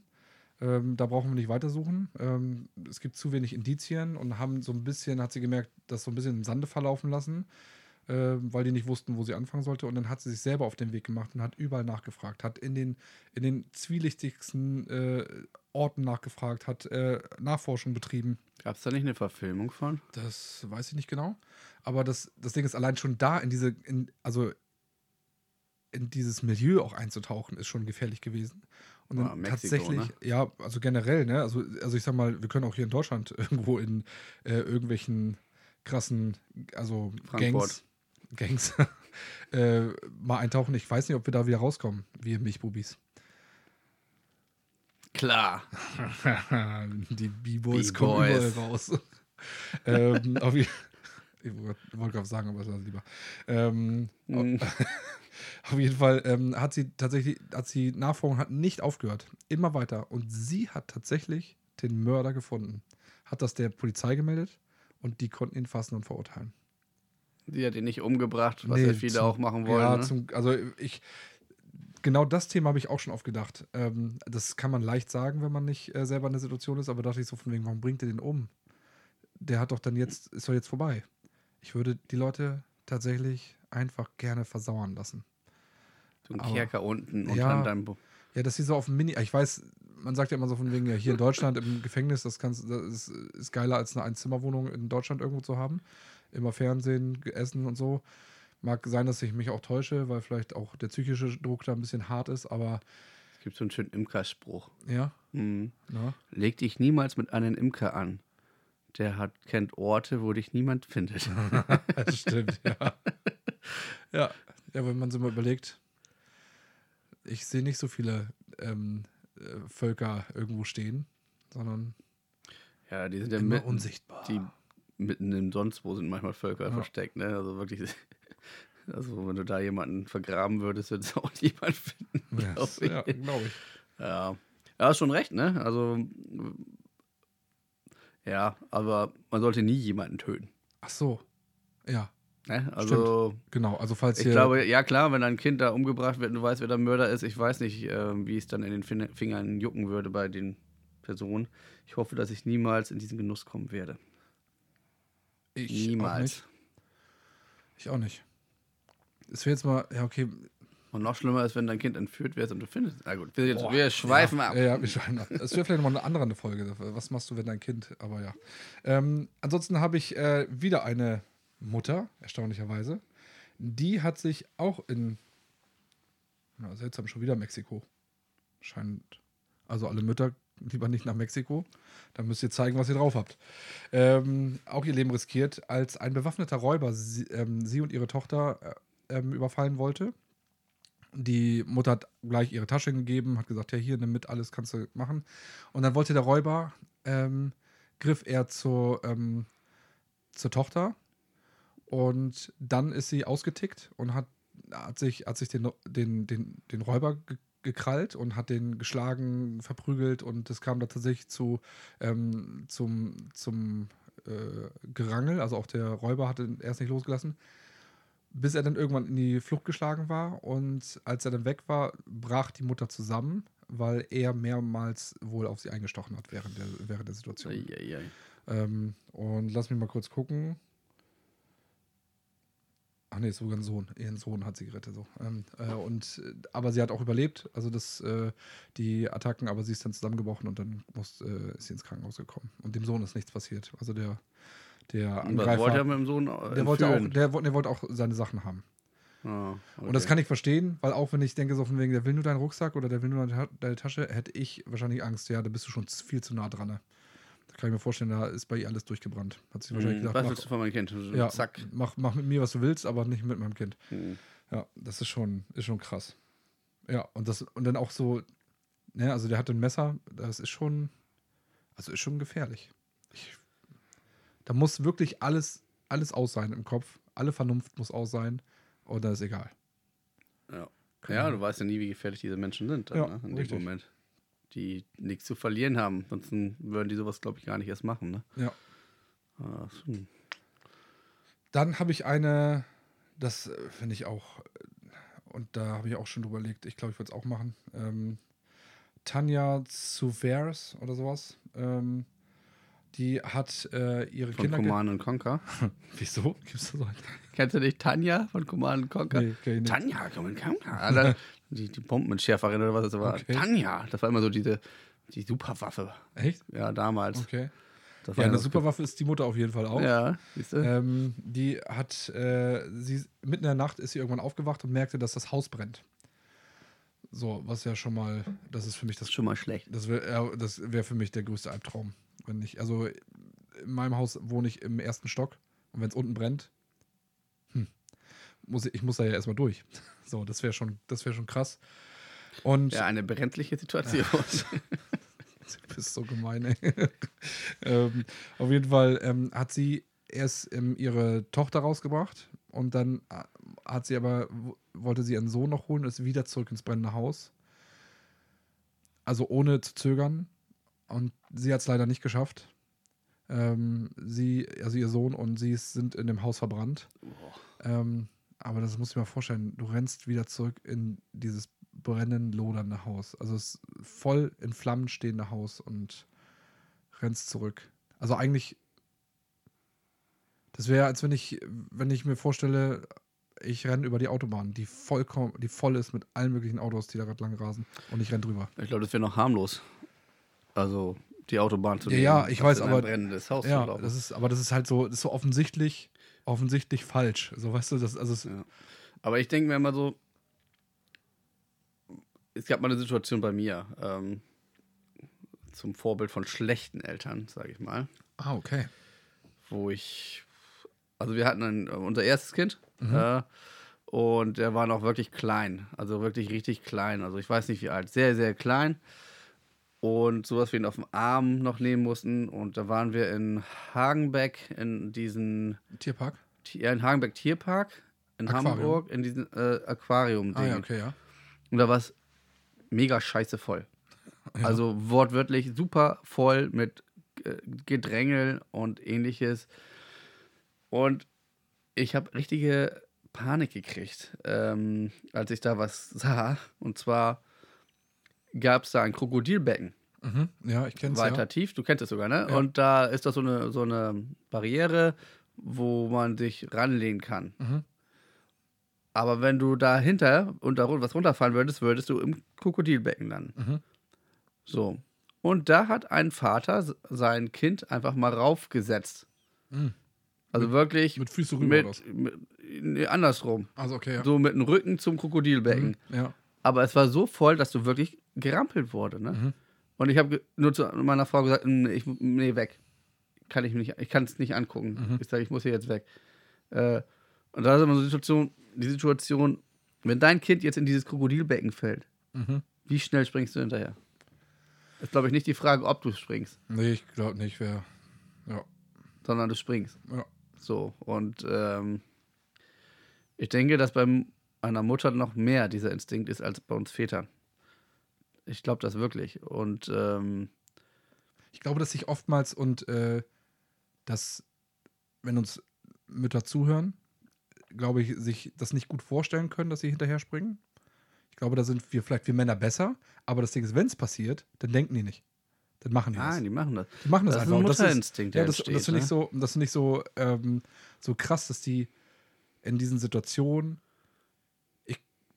Ähm, da brauchen wir nicht weitersuchen. Ähm, es gibt zu wenig Indizien und haben so ein bisschen, hat sie gemerkt, das so ein bisschen im Sande verlaufen lassen, ähm, weil die nicht wussten, wo sie anfangen sollte. Und dann hat sie sich selber auf den Weg gemacht und hat überall nachgefragt, hat in den, in den zwielichtigsten äh, Orten nachgefragt, hat äh, Nachforschung betrieben. Gab es da nicht eine Verfilmung von? Das weiß ich nicht genau. Aber das, das Ding ist allein schon da in diese, in, also in dieses Milieu auch einzutauchen, ist schon gefährlich gewesen. Und dann Ah, Mexiko, tatsächlich, ne? ja, also generell, ne? Also, also ich sag mal, wir können auch hier in Deutschland irgendwo in äh, irgendwelchen krassen, also Frankfurt. Gangs, Gangs äh, mal eintauchen. Ich weiß nicht, ob wir da wieder rauskommen, wir Milchbubis. Klar. Die B-Boys kommen überall raus. ähm, auf ich wollte gerade sagen, aber es war lieber. Ähm, Mhm. Auf jeden Fall ähm, hat sie tatsächlich, hat sie Nachforschung hat nicht aufgehört. Immer weiter. Und sie hat tatsächlich den Mörder gefunden. Hat das der Polizei gemeldet und die konnten ihn fassen und verurteilen. Die hat ihn nicht umgebracht, was Nee, ja viele zum- auch machen wollen. Ja, ne? zum, also ich. Genau das Thema habe ich auch schon oft gedacht. Ähm, das kann man leicht sagen, wenn man nicht äh, selber in der Situation ist, aber dachte ich so von wegen, warum bringt ihr den um? Der hat doch dann jetzt, ist doch jetzt vorbei. Ich würde die Leute tatsächlich einfach gerne versauern lassen. So ein aber- Kerker unten Ja. unter deinem. Bu- Ja, dass sie so auf dem Mini, ich weiß, man sagt ja immer so von wegen, ja, hier in Deutschland im Gefängnis, das, kannst, das ist, ist geiler als eine Einzimmerwohnung in Deutschland irgendwo zu haben. Immer Fernsehen, Essen und so. Mag sein, dass ich mich auch täusche, weil vielleicht auch der psychische Druck da ein bisschen hart ist, aber Es gibt so einen schönen Imkerspruch. ja, Mhm. na, Leg dich niemals mit einem Imker an. Der hat, kennt Orte, wo dich niemand findet. das stimmt, ja. ja. Ja, wenn man so mal überlegt, ich sehe nicht so viele ähm, äh, Völker irgendwo stehen, sondern ja, die sind ja immer mitten, unsichtbar. die mitten im sonst wo sind manchmal Völker Ja. versteckt. Ne? Also wirklich. Also wenn du da jemanden vergraben würdest, würde es auch niemand finden. Ja, glaub ja glaube ich. Ja. Ja, hast schon recht, ne? Also, ja, aber man sollte nie jemanden töten. Ach so. Ja, Ne? Also, genau. Also falls ich glaube, ja klar, wenn ein Kind da umgebracht wird und du weißt, wer der Mörder ist, ich weiß nicht, ähm, wie es dann in den Fin Fingern jucken würde bei den Personen. Ich hoffe, dass ich niemals in diesen Genuss kommen werde. ich niemals. Auch nicht. Ich auch nicht. Es wäre jetzt mal, ja, okay. Und noch schlimmer ist, wenn dein Kind entführt wird und du findest. Na gut, wir, Boah, wir schweifen ja, ab. Ja, ja, wir schweifen ab. Es wäre vielleicht mal eine andere Folge. Was machst du, wenn dein Kind, aber ja. Ähm, ansonsten habe ich äh, wieder eine Mutter, erstaunlicherweise. Die hat sich auch in, na, seltsam, schon wieder Mexiko. Scheint, also alle Mütter lieber nicht nach Mexiko. Dann müsst ihr zeigen, was ihr drauf habt. Ähm, auch ihr Leben riskiert, als ein bewaffneter Räuber sie, ähm, sie und ihre Tochter äh, ähm, überfallen wollte. Die Mutter hat gleich ihre Tasche gegeben, hat gesagt, ja, hier, nimm mit, alles kannst du machen. Und dann wollte der Räuber, ähm, griff er zur, ähm, zur Tochter und dann ist sie ausgetickt und hat, hat sich, hat sich den, den, den, den Räuber ge gekrallt und hat den geschlagen, verprügelt und es kam da tatsächlich zu, ähm, zum, zum äh, Gerangel. Also auch der Räuber hatte ihn erst nicht losgelassen bis er dann irgendwann in die Flucht geschlagen war. Und als er dann weg war, brach die Mutter zusammen, weil er mehrmals wohl auf sie eingestochen hat während der, während der Situation. Eieiei. Ähm, und lass mich mal kurz gucken. Ach nee, ist sogar ein Sohn. Ihren Sohn hat sie gerettet. So. Ähm, äh, und, äh, aber sie hat auch überlebt, also das, äh, die Attacken, aber sie ist dann zusammengebrochen und dann muss, äh, ist sie ins Krankenhaus gekommen. Und dem Sohn ist nichts passiert. Also der, der Was Angreifer, wollte er mit dem Sohn äh, der, wollte auch, der, der wollte auch seine Sachen haben. Ah, Und das okay. kann ich verstehen, weil auch wenn ich denke, so von wegen, der will nur deinen Rucksack oder der will nur deine Ta- deine Tasche, hätte ich wahrscheinlich Angst, ja, da bist du schon viel zu nah dran. Ne? Kann ich mir vorstellen, da ist bei ihr alles durchgebrannt. Hat sie wahrscheinlich Hm, gedacht, Was mach, willst du von meinem Kind? Ja, Zack. Mach, mach mit mir, was du willst, aber nicht mit meinem Kind. Hm. Ja, das ist schon, ist schon krass. Ja, und das, und dann auch so, ne, also der hat ein Messer, das ist schon, also ist schon gefährlich. Ich, da muss wirklich alles, alles aus sein im Kopf. Alle Vernunft muss aus sein. Oder ist egal. Ja. ja, du weißt ja nie, wie gefährlich diese Menschen sind dann, Ja, ne, in dem richtig. Moment. Die nichts zu verlieren haben. Sonst würden die sowas, glaube ich, gar nicht erst machen. Ne? Ja. Ah. Dann habe ich eine, das äh, finde ich auch, äh, und da habe ich auch schon drüber überlegt, ich glaube, ich würde es auch machen. Ähm, Tanja Zuvers oder sowas. Ähm, die hat äh, ihre Von Kinder. ge- Command and Conquer. Wieso? Gibt's da so einen? Kennst du nicht Tanja von Command and Conquer? Nee, kenn ich nicht. Tanja, Command and Conquer. Alter, die, die Bombenentschärferin oder was das war. Okay. Tanja, das war immer so diese die Superwaffe. Echt? Ja, damals. Okay. Das Ja, eine das- Superwaffe ist die Mutter auf jeden Fall auch. Ja, siehst du? Ähm, die hat, äh, sie, mitten in der Nacht ist sie irgendwann aufgewacht und merkte, dass das Haus brennt. So, was ja schon mal, das ist für mich Das schon mal schlecht. Das wäre das wär für mich der größte Albtraum. Wenn ich, also in meinem Haus wohne ich im ersten Stock und wenn es unten brennt, hm, muss ich, ich muss da ja erstmal durch. So, das wäre schon, das wäre schon krass. Und Ja, eine brenzliche Situation. du bist so gemein, ey. ähm, auf jeden Fall ähm, hat sie erst ähm, ihre Tochter rausgebracht und dann äh, hat sie aber, wollte sie ihren Sohn noch holen und ist wieder zurück ins brennende Haus. Also ohne zu zögern. Und sie hat es leider nicht geschafft. Ähm, sie, also ihr Sohn und sie sind in dem Haus verbrannt. Ähm, aber das muss ich mir vorstellen. Du rennst wieder zurück in dieses brennend lodernde Haus. Also es voll in Flammen stehende Haus und rennst zurück. Also eigentlich, das wäre, als wenn ich, wenn ich mir vorstelle, ich renne über die Autobahn, die vollkommen, die voll ist mit allen möglichen Autos, die da gerade lang rasen und ich renne drüber. Ich glaube, das wäre noch harmlos. Also die Autobahn zu nehmen, ja, ich weiß, aber- brennendes Haus zu Ja, das ist, aber das ist halt so, das ist so offensichtlich, offensichtlich falsch. So, weißt du, das, also Ja. Aber ich denke mir immer so, es gab mal eine Situation bei mir, ähm, zum Vorbild von schlechten Eltern, sage ich mal, ah, okay. wo ich, also wir hatten ein, unser erstes Kind Mhm. äh, und der war noch wirklich klein, also wirklich richtig klein, also ich weiß nicht wie alt, sehr, sehr klein und sowas wir ihn auf dem Arm noch nehmen mussten und da waren wir in Hagenbeck in diesen Tierpark? ja, in Hagenbeck Tierpark in Aquarium. Hamburg in diesem äh, aquarium Ah, ja, okay, ja. Und da war es mega scheiße voll. Ja. Also wortwörtlich super voll mit äh, Gedrängel und ähnliches. Und ich habe richtige Panik gekriegt, ähm, als ich da was sah. Und zwar gab es da ein Krokodilbecken Mhm. Ja, ich kenne es weiter ja. tief. Du kennst es sogar, ne? Ja. Und da ist das so eine, so eine Barriere, wo man sich ranlehnen kann. Mhm. Aber wenn du dahinter und da was runterfallen würdest, würdest du im Krokodilbecken landen. Mhm. So. Und da hat ein Vater sein Kind einfach mal raufgesetzt. Mhm. Also wirklich Mit Füße rüber mit, mit nee, andersrum. Also okay, ja. So mit dem Rücken zum Krokodilbecken. Mhm. Ja. Aber es war so voll, dass du wirklich gerampelt wurde. Ne? Mhm. Und ich habe nur zu meiner Frau gesagt, nee, ich, nee weg. Kann ich nicht, ich kann es nicht angucken. Mhm. Ich sage, ich muss hier jetzt weg. Äh, und da ist immer so die Situation, die Situation, wenn dein Kind jetzt in dieses Krokodilbecken fällt, Mhm. wie schnell springst du hinterher? Ist, glaube ich, nicht die Frage, ob du springst, Nee, ich glaube nicht, wer. Ja. sondern du springst. Ja. So, und ähm, ich denke, dass bei einer Mutter noch mehr dieser Instinkt ist als bei uns Vätern. Ich glaube das wirklich. Und ähm, Ich glaube, dass sich oftmals und äh, dass, wenn uns Mütter zuhören, glaube ich, sich das nicht gut vorstellen können, dass sie hinterher springen. Ich glaube, da sind wir vielleicht wir Männer besser, aber das Ding ist, wenn es passiert, dann denken die nicht. Dann machen die das. nein, die machen das. Die machen das, Das ist einfach. ein Und das Mutterinstinkt, ja, das, das finde ich ne? so, das finde ich so, ähm, so krass, dass die in diesen Situationen,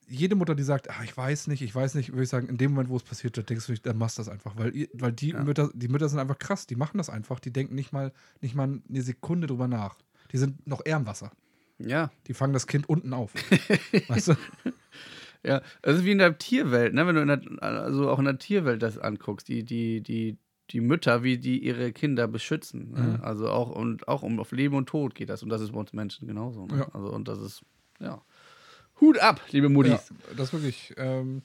jede Mutter, die sagt, ach, ich weiß nicht, ich weiß nicht, würde ich sagen, in dem Moment, wo es passiert, da denkst du nicht, dann machst du das einfach. Weil, weil die, Ja. Mütter, die Mütter sind einfach krass, die machen das einfach, die denken nicht mal, nicht mal eine Sekunde drüber nach. Die sind noch eher im Wasser. Ja. Die fangen das Kind unten auf. weißt du? Ja, das ist wie in der Tierwelt, ne? Wenn du in der, also auch in der Tierwelt das anguckst, die, die, die, die Mütter, wie die ihre Kinder beschützen. Ne? Mhm. Also auch und auch um auf Leben und Tod geht das. Und das ist bei uns Menschen genauso. Ne? Ja. Also und das ist, ja. Hut ab, liebe Ja, Muttis. das ist wirklich ähm,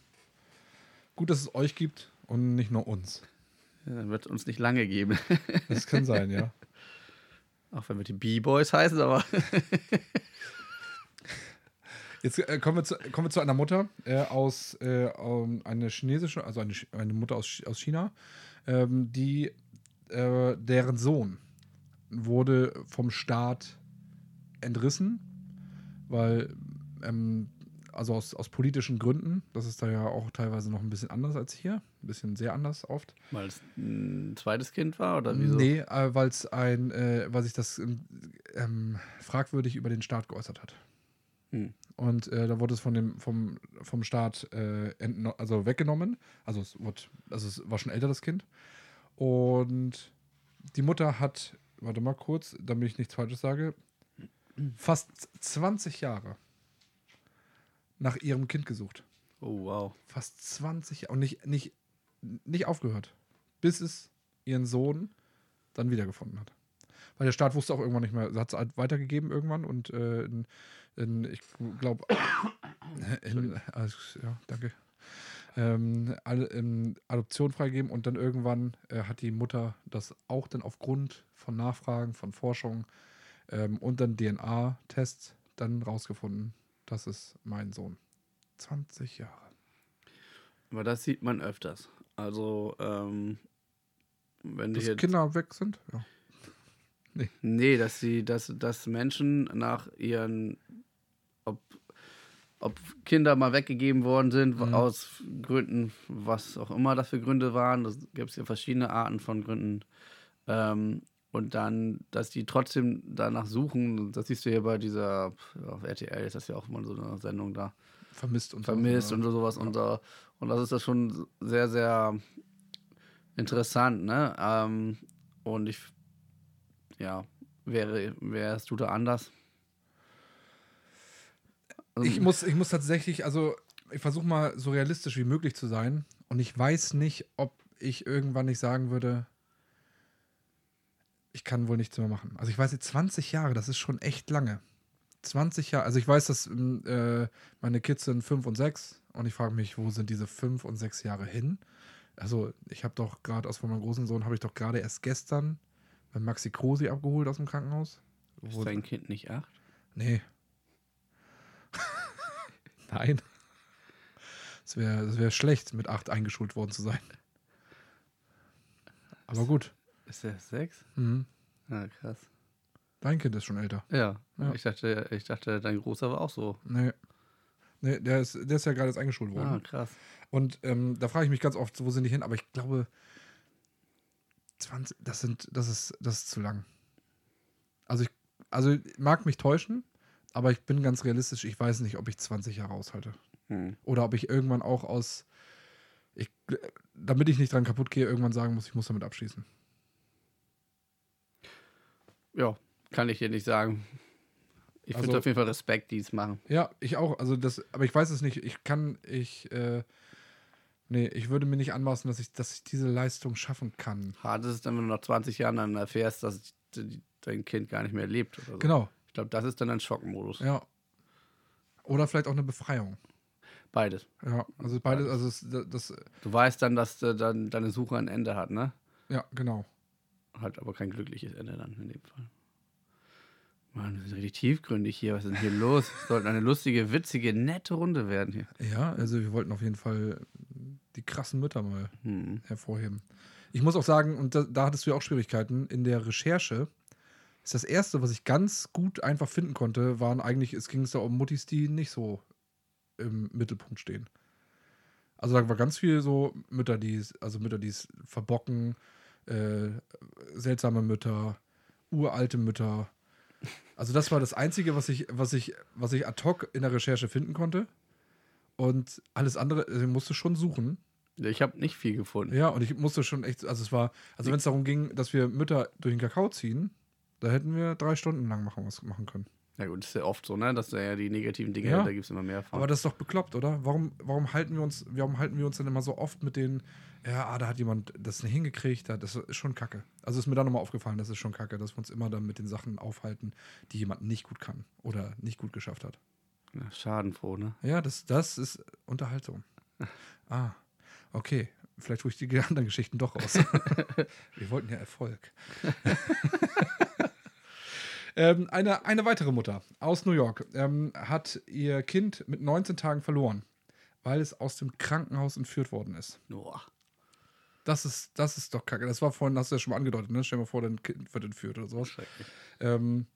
gut, dass es euch gibt und nicht nur uns. Ja. Dann wird es uns nicht lange geben. Das kann sein, ja. auch wenn wir die B-Boys heißen, aber Jetzt äh, kommen, wir zu, kommen wir zu einer Mutter äh, aus äh, um, eine chinesische, also eine, eine Mutter aus, aus China, ähm, die äh, deren Sohn wurde vom Staat entrissen, weil ähm, also aus, aus politischen Gründen, das ist da ja auch teilweise noch ein bisschen anders als hier, ein bisschen sehr anders oft. weil es ein zweites Kind war oder wieso? Nee, äh, weil es ein, äh, weil sich das ähm, fragwürdig über den Staat geäußert hat. Hm. Und äh, da wurde es von dem, vom, vom Staat äh, also weggenommen. Also es, wurde, also es war schon älter, das Kind. Und die Mutter hat, warte mal kurz, damit ich nichts Falsches sage, fast 20 Jahre nach ihrem Kind gesucht. Oh, wow. Fast 20 Jahre und nicht, nicht, nicht aufgehört. Bis es ihren Sohn dann wiedergefunden hat. Weil der Staat wusste auch irgendwann nicht mehr, hat es halt weitergegeben irgendwann und äh, in, in, ich glaube, in, also, ja, danke. Ähm, Adoption freigeben und dann irgendwann äh, hat die Mutter das auch dann aufgrund von Nachfragen, von Forschung ähm, und dann DNA-Tests dann rausgefunden, das ist mein Sohn. 20 Jahre. Aber das sieht man öfters. Also, ähm, wenn Dass hier Kinder weg sind? Ja. Nee, dass sie, dass, dass Menschen nach ihren, ob, ob Kinder mal weggegeben worden sind, Mhm. aus Gründen, was auch immer das für Gründe waren, das gibt es ja verschiedene Arten von Gründen. Ähm, und dann, dass die trotzdem danach suchen, das siehst du hier bei dieser, auf RTL ist das ja auch mal so eine Sendung da, Vermisst und vermisst und so sowas. Und, äh, und das ist das schon sehr, sehr interessant, ne? Ähm, und ich, ja, wäre, wärst du da anders? Also, Ich muss, ich muss tatsächlich, also ich versuche mal so realistisch wie möglich zu sein. Und ich weiß nicht, ob ich irgendwann nicht sagen würde, ich kann wohl nichts mehr machen. Also ich weiß jetzt 20 Jahre, das ist schon echt lange. 20 Jahre, also ich weiß, dass ähm, äh, meine Kids sind 5 und 6 und ich frage mich, wo sind diese 5 und 6 Jahre hin? Also ich habe doch gerade aus von meinem großen Sohn, habe ich doch gerade erst gestern bei Maxi Krosi abgeholt aus dem Krankenhaus. Wo- ist dein Kind nicht acht? Nee. Nein. Es wäre wär schlecht, mit acht eingeschult worden zu sein. Aber gut. Ist der sechs? Mhm. Ja, krass. Dein Kind ist schon älter. Ja, Ja. Ich, dachte, ich dachte, dein Großer war auch so. Nee. Nee, der ist, der ist ja gerade erst eingeschult worden. Ah, krass. Und ähm, da frage ich mich ganz oft, wo sind die hin? Aber ich glaube, 20, das sind, das ist, das ist zu lang. Also ich, also ich mag mich täuschen, aber ich bin ganz realistisch. Ich weiß nicht, ob ich 20 Jahre aushalte. Hm. Oder ob ich irgendwann auch aus, ich, damit ich nicht dran kaputt gehe, irgendwann sagen muss, ich muss damit abschließen. Ja, kann ich dir nicht sagen. Ich finde Also- auf jeden Fall Respekt, die es machen. Ja, ich auch. Also das, aber ich weiß es nicht. Ich kann, ich, äh, nee, ich würde mir nicht anmaßen, dass ich, dass ich diese Leistung schaffen kann. Hart ist es dann, wenn du nach 20 Jahren dann erfährst, dass dein Kind gar nicht mehr lebt so. Genau, glaube, das ist dann ein Schockmodus. ja. Oder vielleicht auch eine Befreiung. Beides. Ja, also beides, also es, das, Du weißt dann, dass äh, dann deine Suche ein Ende hat, ne? ja, genau. Halt aber kein glückliches Ende dann in dem Fall. Mann, wir sind richtig tiefgründig hier. Was ist denn hier los? Es sollte eine lustige, witzige, nette Runde werden hier. Ja, also wir wollten auf jeden Fall die krassen Mütter mal Hm. hervorheben. Ich muss auch sagen, und da, da hattest du ja auch Schwierigkeiten, in der Recherche ist das Erste, was ich ganz gut einfach finden konnte, waren eigentlich, es ging da um Muttis, die nicht so im Mittelpunkt stehen. Also da war ganz viel so Mütter, die es, also Mütter, die es verbocken, äh, seltsame Mütter, uralte Mütter, Also das war das Einzige, was ich, was ich, was ich ad hoc in der Recherche finden konnte. Und alles andere, also ich musste schon suchen. Ich habe nicht viel gefunden. Ja, und ich musste schon echt, also es war, also wenn es darum ging, dass wir Mütter durch den Kakao ziehen, da hätten wir drei Stunden lang machen, was machen können. Ja gut, das ist ja oft so, ne? Dass da ja die negativen Dinge, Ja. da gibt es immer mehr von. Aber das ist doch bekloppt, oder? Warum, warum halten wir uns, warum halten wir uns denn immer so oft mit den, ja, ah, da hat jemand das nicht hingekriegt, da- das ist schon kacke. Also ist mir da nochmal aufgefallen, das ist schon kacke, dass wir uns immer dann mit den Sachen aufhalten, die jemand nicht gut kann oder nicht gut geschafft hat. ja, schadenfroh, ne? Ja, das, das ist Unterhaltung. Ah, okay. Vielleicht ich die anderen Geschichten doch raus. Wir wollten ja Erfolg. ähm, eine, eine weitere Mutter aus New York ähm, hat ihr Kind mit 19 Tagen verloren, weil es aus dem Krankenhaus entführt worden ist. Boah. Das ist, das ist doch kacke. Das war vorhin, hast du ja schon mal angedeutet, ne? Stell dir mal vor, dein Kind wird entführt oder sowas. Schrecklich. Ähm,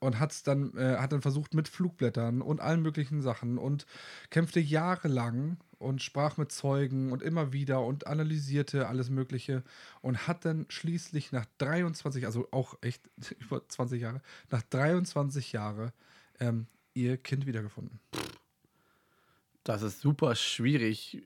und hat's dann, äh, hat dann versucht mit Flugblättern und allen möglichen Sachen und kämpfte jahrelang und sprach mit Zeugen und immer wieder und analysierte alles Mögliche und hat dann schließlich nach 23, also auch echt über 20 Jahre, nach 23 Jahren ähm, ihr Kind wiedergefunden. Das ist super schwierig,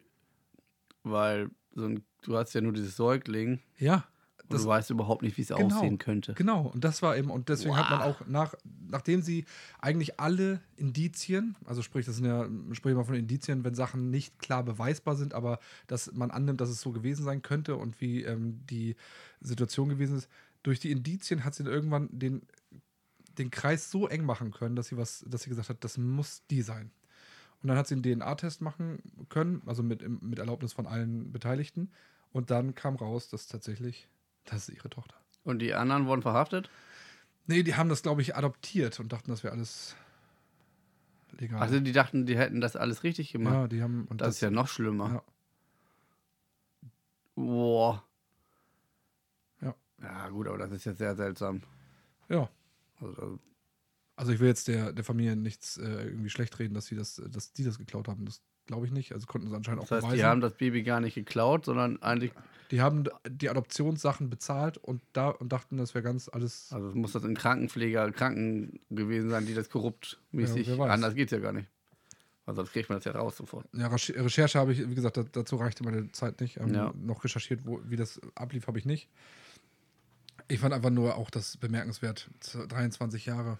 weil so ein, du hast ja nur dieses Säugling Ja, das du weißt überhaupt nicht, wie es Genau. aussehen könnte. Genau, und das war eben, und deswegen hat man Wow. auch nach, nachdem sie eigentlich alle Indizien, also sprich, das sind ja, sprich mal von Indizien, wenn Sachen nicht klar beweisbar sind, aber dass man annimmt, dass es so gewesen sein könnte und wie ähm, die Situation gewesen ist, durch die Indizien hat sie dann irgendwann den, den Kreis so eng machen können, dass sie was, dass sie gesagt hat, das muss die sein. Und dann hat sie einen DNA-Test machen können, also mit, mit Erlaubnis von allen Beteiligten. Und dann kam raus, dass tatsächlich, das ist ihre Tochter. Und die anderen wurden verhaftet? Nee, die haben das, glaube ich, adoptiert und dachten, das wäre alles legal. Also die dachten, die hätten das alles richtig gemacht. ja, die haben. Und das, ist ja noch schlimmer. Ja. Boah. Ja. Ja, gut, aber das ist jetzt sehr seltsam. ja. Also, Also ich will jetzt der, der Familie nichts äh, irgendwie schlecht reden, dass sie das, dass die das geklaut haben. Das glaube ich nicht. Also konnten sie anscheinend auch das heißt, beweisen. die haben das Baby gar nicht geklaut, sondern eigentlich, die haben die Adoptionssachen bezahlt und da und dachten, das wäre ganz alles. also muss das ein Krankenpfleger, Kranken gewesen sein, die das korruptmäßig, Ja, wer weiß. anders geht es ja gar nicht. Also sonst kriegt man das ja raus sofort. Ja, Recher- Recherche habe ich, wie gesagt, da, dazu reichte meine Zeit nicht. Ähm, Ja. Noch recherchiert, wo, wie das ablief, habe ich nicht. Ich fand einfach nur auch das bemerkenswert. 23 Jahre.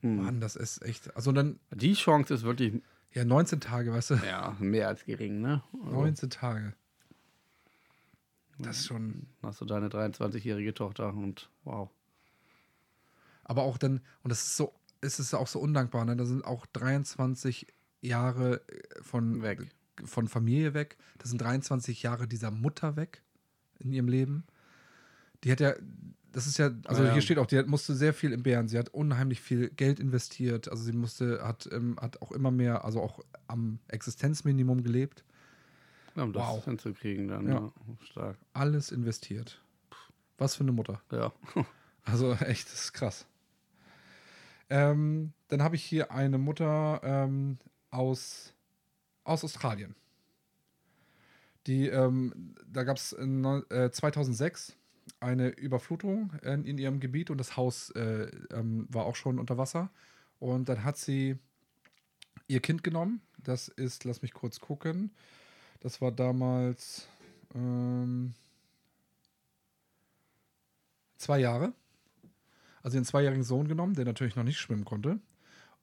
Hm. Mann, das ist echt. Also dann, Die Chance ist wirklich, ja, 19 Tage, weißt du? ja, mehr als gering, ne? Also, 19 Tage. Das ist schon. hast du deine 23-jährige Tochter und wow. Aber auch dann, und das ist so, es ist auch so undankbar, ne? Da sind auch 23 Jahre äh, von, Weg. von Familie weg. Das sind 23 Jahre dieser Mutter weg in ihrem Leben. Die hat ja, das ist ja, also Ja, ja. hier steht auch, die hat, musste sehr viel entbehren. Sie hat unheimlich viel Geld investiert. Also sie musste, hat, ähm, hat auch immer mehr, also auch am Existenzminimum gelebt. Ja, um das Wow. hinzukriegen dann, Ja. ja. Stark. Alles investiert. Was für eine Mutter. Ja. Also echt, das ist krass. Ähm, dann habe ich hier eine Mutter ähm, aus, aus Australien. Die, ähm, da gab es äh, 2006 eine Überflutung in, in ihrem Gebiet und das Haus äh, ähm, war auch schon unter Wasser. Und dann hat sie ihr Kind genommen. Das ist, lass mich kurz gucken. Das war damals ähm, zwei Jahre also ihren zweijährigen Sohn genommen, der natürlich noch nicht schwimmen konnte.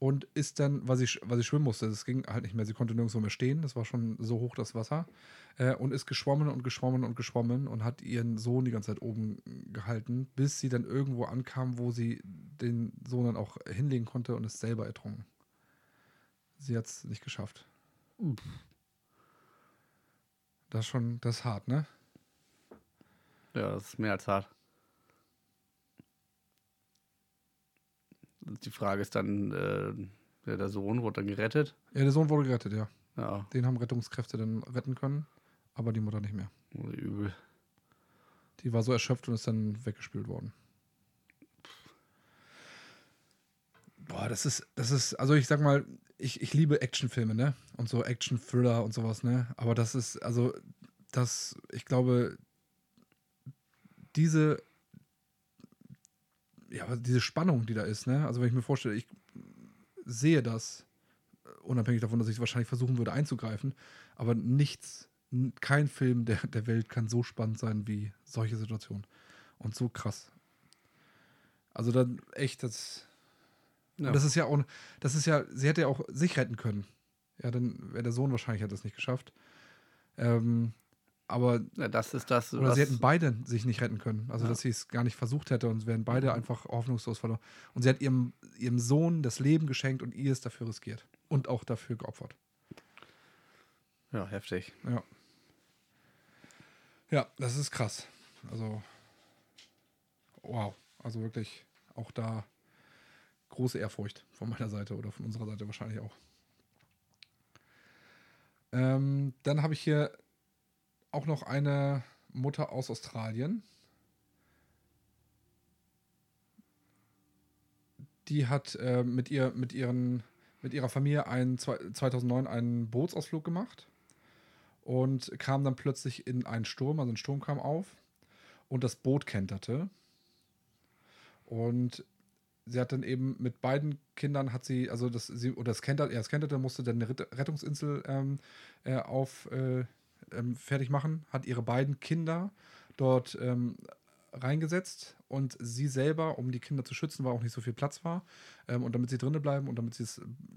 Und ist dann, weil sie, weil sie schwimmen musste, das ging halt nicht mehr, sie konnte nirgendwo mehr stehen, das war schon so hoch das Wasser. Äh, und ist geschwommen und geschwommen und geschwommen und hat ihren Sohn die ganze Zeit oben gehalten, bis sie dann irgendwo ankam, wo sie den Sohn dann auch hinlegen konnte und ist selber ertrunken. Sie hat es nicht geschafft. Das ist schon, das ist hart, ne? Ja, das ist mehr als hart. Die Frage ist dann, äh, der, der Sohn wurde dann gerettet. Ja, der Sohn wurde gerettet, ja. Ja, Den haben Rettungskräfte dann retten können, aber die Mutter nicht mehr. übel. Die war so erschöpft und ist dann weggespült worden. Boah, das ist, das ist, also ich sag mal, ich, ich liebe Actionfilme, ne? Und so Action-Thriller und sowas, ne? Aber das ist, also, das, ich glaube, diese, ja, aber diese Spannung, die da ist, ne? Also wenn ich mir vorstelle, ich sehe das, äh, unabhängig davon, dass ich wahrscheinlich versuchen würde einzugreifen, aber nichts, kein Film der, der Welt kann so spannend sein wie solche Situationen. Und so krass. Also dann echt, das, Ja. das ist ja auch, das ist ja, sie hätte ja auch sich retten können. Ja, dann wäre der Sohn wahrscheinlich hat das nicht geschafft. Ähm, aber ja, das ist das, oder sie hätten beide sich nicht retten können. Also, Ja. dass sie es gar nicht versucht hätte und wären beide einfach hoffnungslos verloren. Und sie hat ihrem, ihrem Sohn das Leben geschenkt und ihr es dafür riskiert. Und auch dafür geopfert. ja, heftig. Ja. Ja, das ist krass. Also, wow. Also wirklich auch da große Ehrfurcht von meiner Seite oder von unserer Seite wahrscheinlich auch. Ähm, dann habe ich hier auch noch eine Mutter aus Australien. Die hat äh, mit, ihr, mit, ihren, mit ihrer Familie ein, zwei- 2009 einen Bootsausflug gemacht und kam dann plötzlich in einen Sturm, also ein Sturm kam auf und das Boot kenterte. Und sie hat dann eben mit beiden Kindern hat sie, also das, sie, oder das kenterte, ja, das kenterte, musste dann eine Ret- Rettungsinsel ähm, äh, auf äh, ähm, fertig machen, hat ihre beiden Kinder dort ähm, reingesetzt und sie selber, um die Kinder zu schützen, weil auch nicht so viel Platz war ähm, und damit sie drinnen bleiben und damit,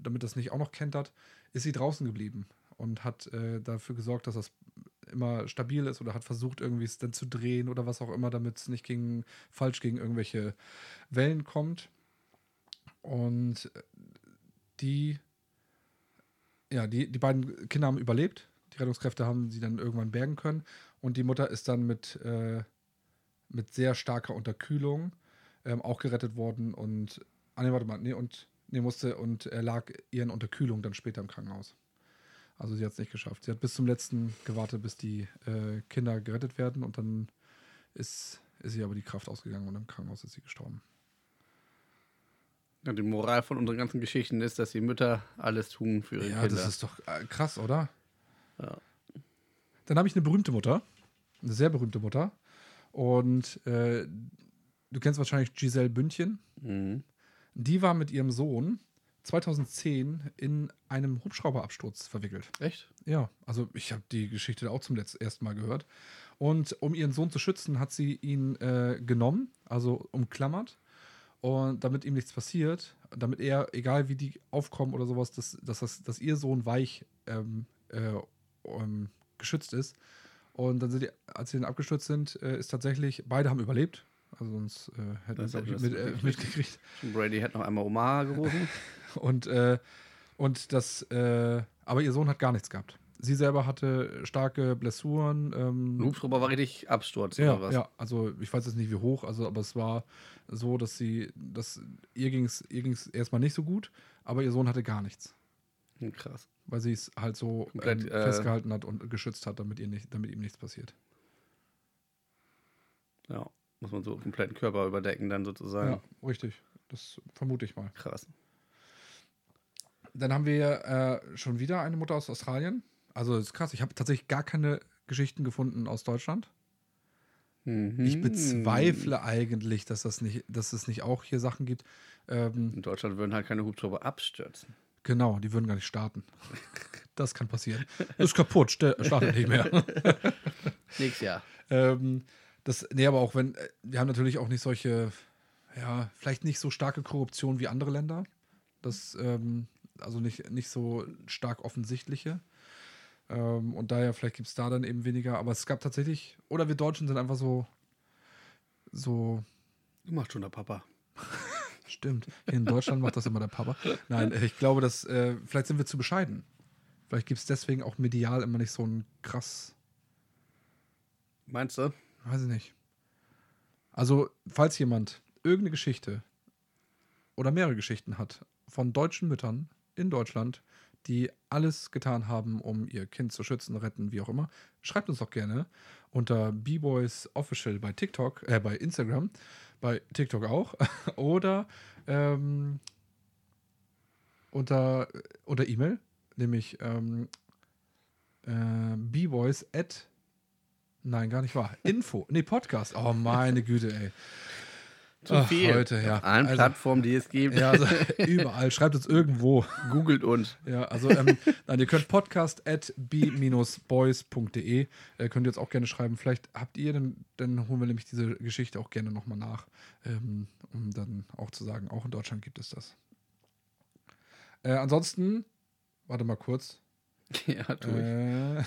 damit das nicht auch noch kentert, ist sie draußen geblieben und hat äh, dafür gesorgt, dass das immer stabil ist oder hat versucht, irgendwie es dann zu drehen oder was auch immer, damit es nicht gegen, falsch gegen irgendwelche Wellen kommt. Und äh, die, ja, die, die beiden Kinder haben überlebt. Die Rettungskräfte haben sie dann irgendwann bergen können. Und die Mutter ist dann mit, äh, mit sehr starker Unterkühlung ähm, auch gerettet worden. Und, ah, nee, warte mal, nee, und, nee, musste, und er lag ihren Unterkühlung dann später im Krankenhaus. Also sie hat es nicht geschafft. Sie hat bis zum letzten gewartet, bis die äh, Kinder gerettet werden und dann ist, ist sie aber die Kraft ausgegangen und im Krankenhaus ist sie gestorben. Ja, die Moral von unseren ganzen Geschichten ist, dass die Mütter alles tun für ihre Ja, Kinder. das ist doch äh, krass, oder? Ja. Dann habe ich eine berühmte Mutter, eine sehr berühmte Mutter. Und äh, du kennst wahrscheinlich Giselle Bündchen. mhm. Die war mit ihrem Sohn 2010 in einem Hubschrauberabsturz verwickelt. Echt? Ja, also ich habe die Geschichte auch zum letzten ersten Mal gehört. Und um ihren Sohn zu schützen, hat sie ihn äh, genommen, also umklammert. Und damit ihm nichts passiert, damit er, egal wie die aufkommen oder sowas, dass, dass, das, dass ihr Sohn weich ähm, äh, ähm, geschützt ist. Und dann sind die, als sie dann abgestürzt sind, äh, ist tatsächlich, beide haben überlebt. Also sonst äh, hätten wir Das es, mit, äh, mitgekriegt. Brady hat noch einmal Omaha gerufen. Und, äh, und das, äh, aber ihr Sohn hat gar nichts gehabt. Sie selber hatte starke Blessuren. Ähm, Hubschrauber war richtig Absturz ja, oder was? ja, also ich weiß jetzt nicht wie hoch, also aber es war so, dass sie, dass ihr ging es ihr ging's erstmal nicht so gut, aber ihr Sohn hatte gar nichts, Krass. Weil sie es halt so ähm, äh, festgehalten hat und geschützt hat, damit, ihr nicht, damit ihm nichts passiert. Ja. Muss man so den kompletten Körper überdecken dann sozusagen. Ja, richtig. Das vermute ich mal. Krass. Dann haben wir äh, schon wieder eine Mutter aus Australien. Also das ist krass, ich habe tatsächlich gar keine Geschichten gefunden aus Deutschland. Mhm. Ich bezweifle eigentlich, dass das nicht, dass es nicht auch hier Sachen gibt. Ähm, In Deutschland würden halt keine Hubschrauber abstürzen. Genau, die würden gar nicht starten. Das kann passieren. Ist kaputt, startet nicht mehr. Nächstes Jahr. ähm, das, nee, aber auch wenn, äh, wir haben natürlich auch nicht solche, ja, vielleicht nicht so starke Korruption wie andere Länder. Das, ähm, also nicht, nicht so stark offensichtliche. Ähm, und daher, vielleicht gibt es da dann eben weniger. Aber es gab tatsächlich, oder wir Deutschen sind einfach so, so Du machst schon der Papa. Stimmt. In Deutschland macht das immer der Papa. Nein, ich glaube, dass äh, vielleicht sind wir zu bescheiden. Vielleicht gibt es deswegen auch medial immer nicht so ein krass, Meinst du? weiß ich nicht. Also, falls jemand irgendeine Geschichte oder mehrere Geschichten hat von deutschen Müttern in Deutschland, die alles getan haben, um ihr Kind zu schützen, retten, wie auch immer, schreibt uns doch gerne unter B-Boys Official bei TikTok, äh, bei Instagram, bei TikTok auch, oder ähm, unter, unter E-Mail, nämlich ähm, äh, B-Boys at Nein, gar nicht wahr. Info. Nee, Podcast. Oh, meine Güte, ey. Zu Ach, viel. heute, ja. Auf allen Also- Plattformen, die es gibt. Ja, also überall. Schreibt uns irgendwo. Googelt uns. Ja, also ähm, nein, ihr könnt podcast at b-boys.de äh, könnt ihr jetzt auch gerne schreiben. Vielleicht habt ihr, dann, dann holen wir nämlich diese Geschichte auch gerne nochmal nach, ähm, um dann auch zu sagen, auch in Deutschland gibt es das. Äh, ansonsten, warte mal kurz. Ja, tu ich. Äh,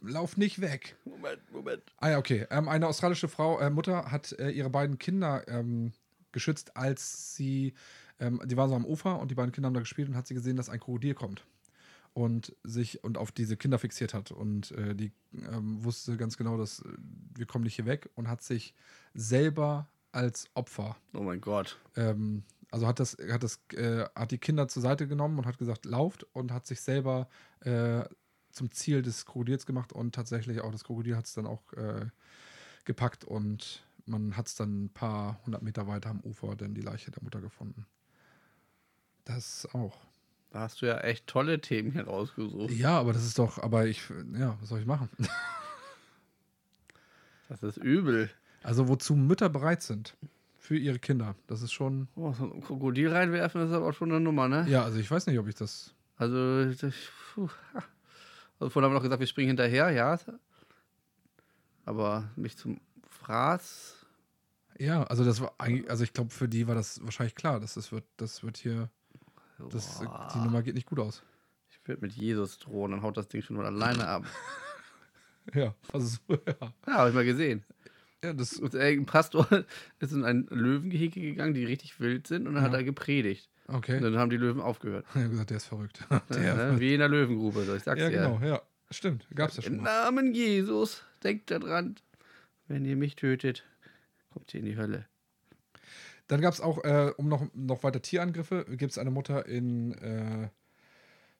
lauf nicht weg. Moment, Moment. Ah ja, okay. Ähm, eine australische Frau, äh, Mutter hat äh, ihre beiden Kinder ähm, geschützt, als sie, ähm, die war so am Ufer und die beiden Kinder haben da gespielt und hat sie gesehen, dass ein Krokodil kommt und sich und auf diese Kinder fixiert hat und äh, die ähm, wusste ganz genau, dass äh, wir kommen nicht hier weg und hat sich selber als Opfer Oh mein Gott. ähm, also hat das, hat das, äh, hat die Kinder zur Seite genommen und hat gesagt, lauft und hat sich selber äh, zum Ziel des Krokodils gemacht und tatsächlich auch das Krokodil hat es dann auch äh, gepackt und man hat es dann ein paar hundert Meter weiter am Ufer dann die Leiche der Mutter gefunden. Das auch. Da hast du ja echt tolle Themen hier rausgesucht. Ja, aber das ist doch, aber ich, ja, was soll ich machen? Das ist übel. Also wozu Mütter bereit sind für ihre Kinder, das ist schon, Oh, so ein Krokodil reinwerfen ist aber auch schon eine Nummer, ne? ja, also ich weiß nicht, ob ich das, Also, das, puh. also vorhin haben wir noch gesagt, wir springen hinterher, ja. Aber mich zum Fraß. Ja, also das war eigentlich, also ich glaube, für die war das wahrscheinlich klar, dass das wird, das wird hier Das, die Nummer geht nicht gut aus. Ich würde mit Jesus drohen, dann haut das Ding schon von alleine ab. Ja, also so, ja. Ja, habe ich mal gesehen. ja das, Und ein Pastor ist in ein Löwengehege gegangen, die richtig wild sind, und dann hat Ja. er gepredigt. okay. Und dann haben die Löwen aufgehört. Ich habe gesagt, der ist verrückt. Ja, Der, ne? Wie in der Löwengrube, so ich sag's ja, dir. genau, ja. Stimmt, gab's ja schon Im mal. Namen Jesus, denkt daran, wenn ihr mich tötet, kommt ihr in die Hölle. Dann gab es auch, äh, um noch, noch weiter Tierangriffe, gibt es eine Mutter in, äh,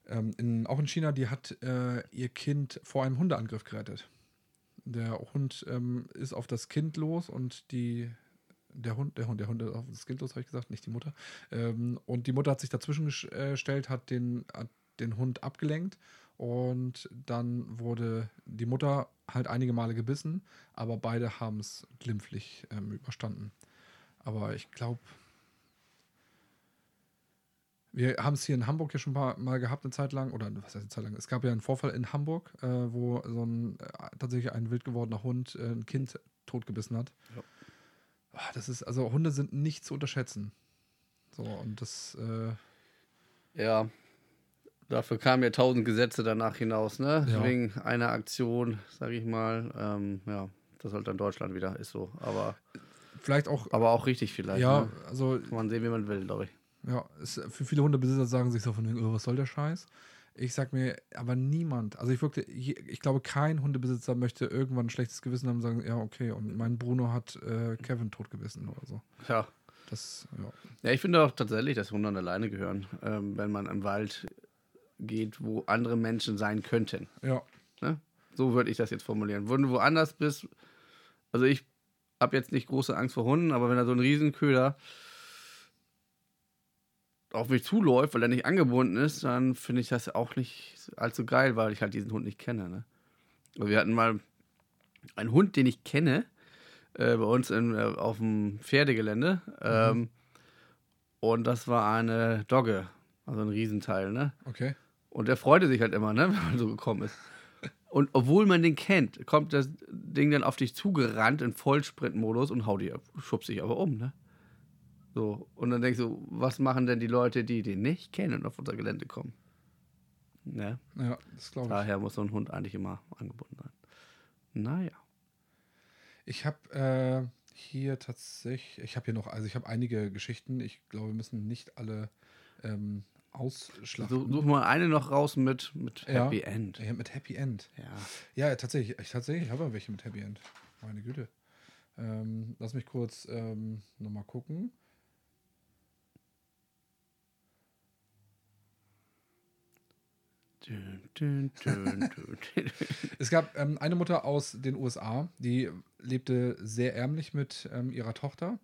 ähm, in, auch in China, die hat äh, ihr Kind vor einem Hundeangriff gerettet. Der Hund ähm, ist auf das Kind los und die, der Hund, der Hund, der Hund ist auf das Kind los, habe ich gesagt, nicht die Mutter. Ähm, und die Mutter hat sich dazwischen äh, gestellt, hat den, hat den Hund abgelenkt und dann wurde die Mutter halt einige Male gebissen, aber beide haben es glimpflich ähm, überstanden. Aber ich glaube, wir haben es hier in Hamburg ja schon mal, mal gehabt, eine Zeit lang, oder was heißt eine Zeit lang? Es gab ja einen Vorfall in Hamburg, äh, wo so ein äh, tatsächlich ein wild gewordener Hund äh, ein Kind totgebissen hat. Ja. Ah, Das ist, also Hunde sind nicht zu unterschätzen. So, und das, äh, Ja, dafür kamen ja tausend Gesetze danach hinaus, ne? Ja. Wegen einer Aktion, sage ich mal. Ähm, ja, das halt dann Deutschland wieder, ist so. Aber, vielleicht auch, aber auch richtig vielleicht. ja, Ne? also Kann man sehen, wie man will, glaube ich. Ja, es, für viele Hundebesitzer sagen sich so von wegen, oh, was soll der Scheiß? Ich sag mir, aber niemand, also ich wirklich, ich, glaube, kein Hundebesitzer möchte irgendwann ein schlechtes Gewissen haben und sagen, ja, okay, und mein Bruno hat äh, Kevin totgebissen oder so. Ja. Das, ja. Ja, ich finde auch tatsächlich, dass Hunde an alleine gehören, ähm, wenn man im Wald geht, wo andere Menschen sein könnten. Ja, Ne? So würde ich das jetzt formulieren. Wenn du woanders bist, also ich habe jetzt nicht große Angst vor Hunden, aber wenn da so ein Riesenköder auf mich zuläuft, weil er nicht angebunden ist, dann finde ich das auch nicht allzu geil, weil ich halt diesen Hund nicht kenne. Ne? Also wir hatten mal einen Hund, den ich kenne, äh, bei uns in, äh, auf dem Pferdegelände. Ähm, und das war eine Dogge, also ein Riesenteil, ne? okay. Und der freute sich halt immer, ne, wenn man so gekommen ist. Und obwohl man den kennt, kommt das Ding dann auf dich zugerannt in Vollsprintmodus und haut dich ab, schubst dich aber um, ne? So, und dann denkst du, was machen denn die Leute, die den nicht kennen und auf unser Gelände kommen? Ne? Ja, das glaube ich. Daher muss so ein Hund eigentlich immer angebunden sein. Naja. Ich habe äh, hier tatsächlich, ich habe hier noch, also ich habe einige Geschichten. Ich glaube, wir müssen nicht alle ähm, ausschlachten. So, such mal eine noch raus mit, mit Ja. Happy End. Ja, mit Happy End. Ja. Ja, tatsächlich. Ich, tatsächlich habe welche mit Happy End. Meine Güte. Ähm, lass mich kurz ähm, nochmal gucken. Es gab ähm, eine Mutter aus den USA, die lebte sehr ärmlich mit ähm, ihrer Tochter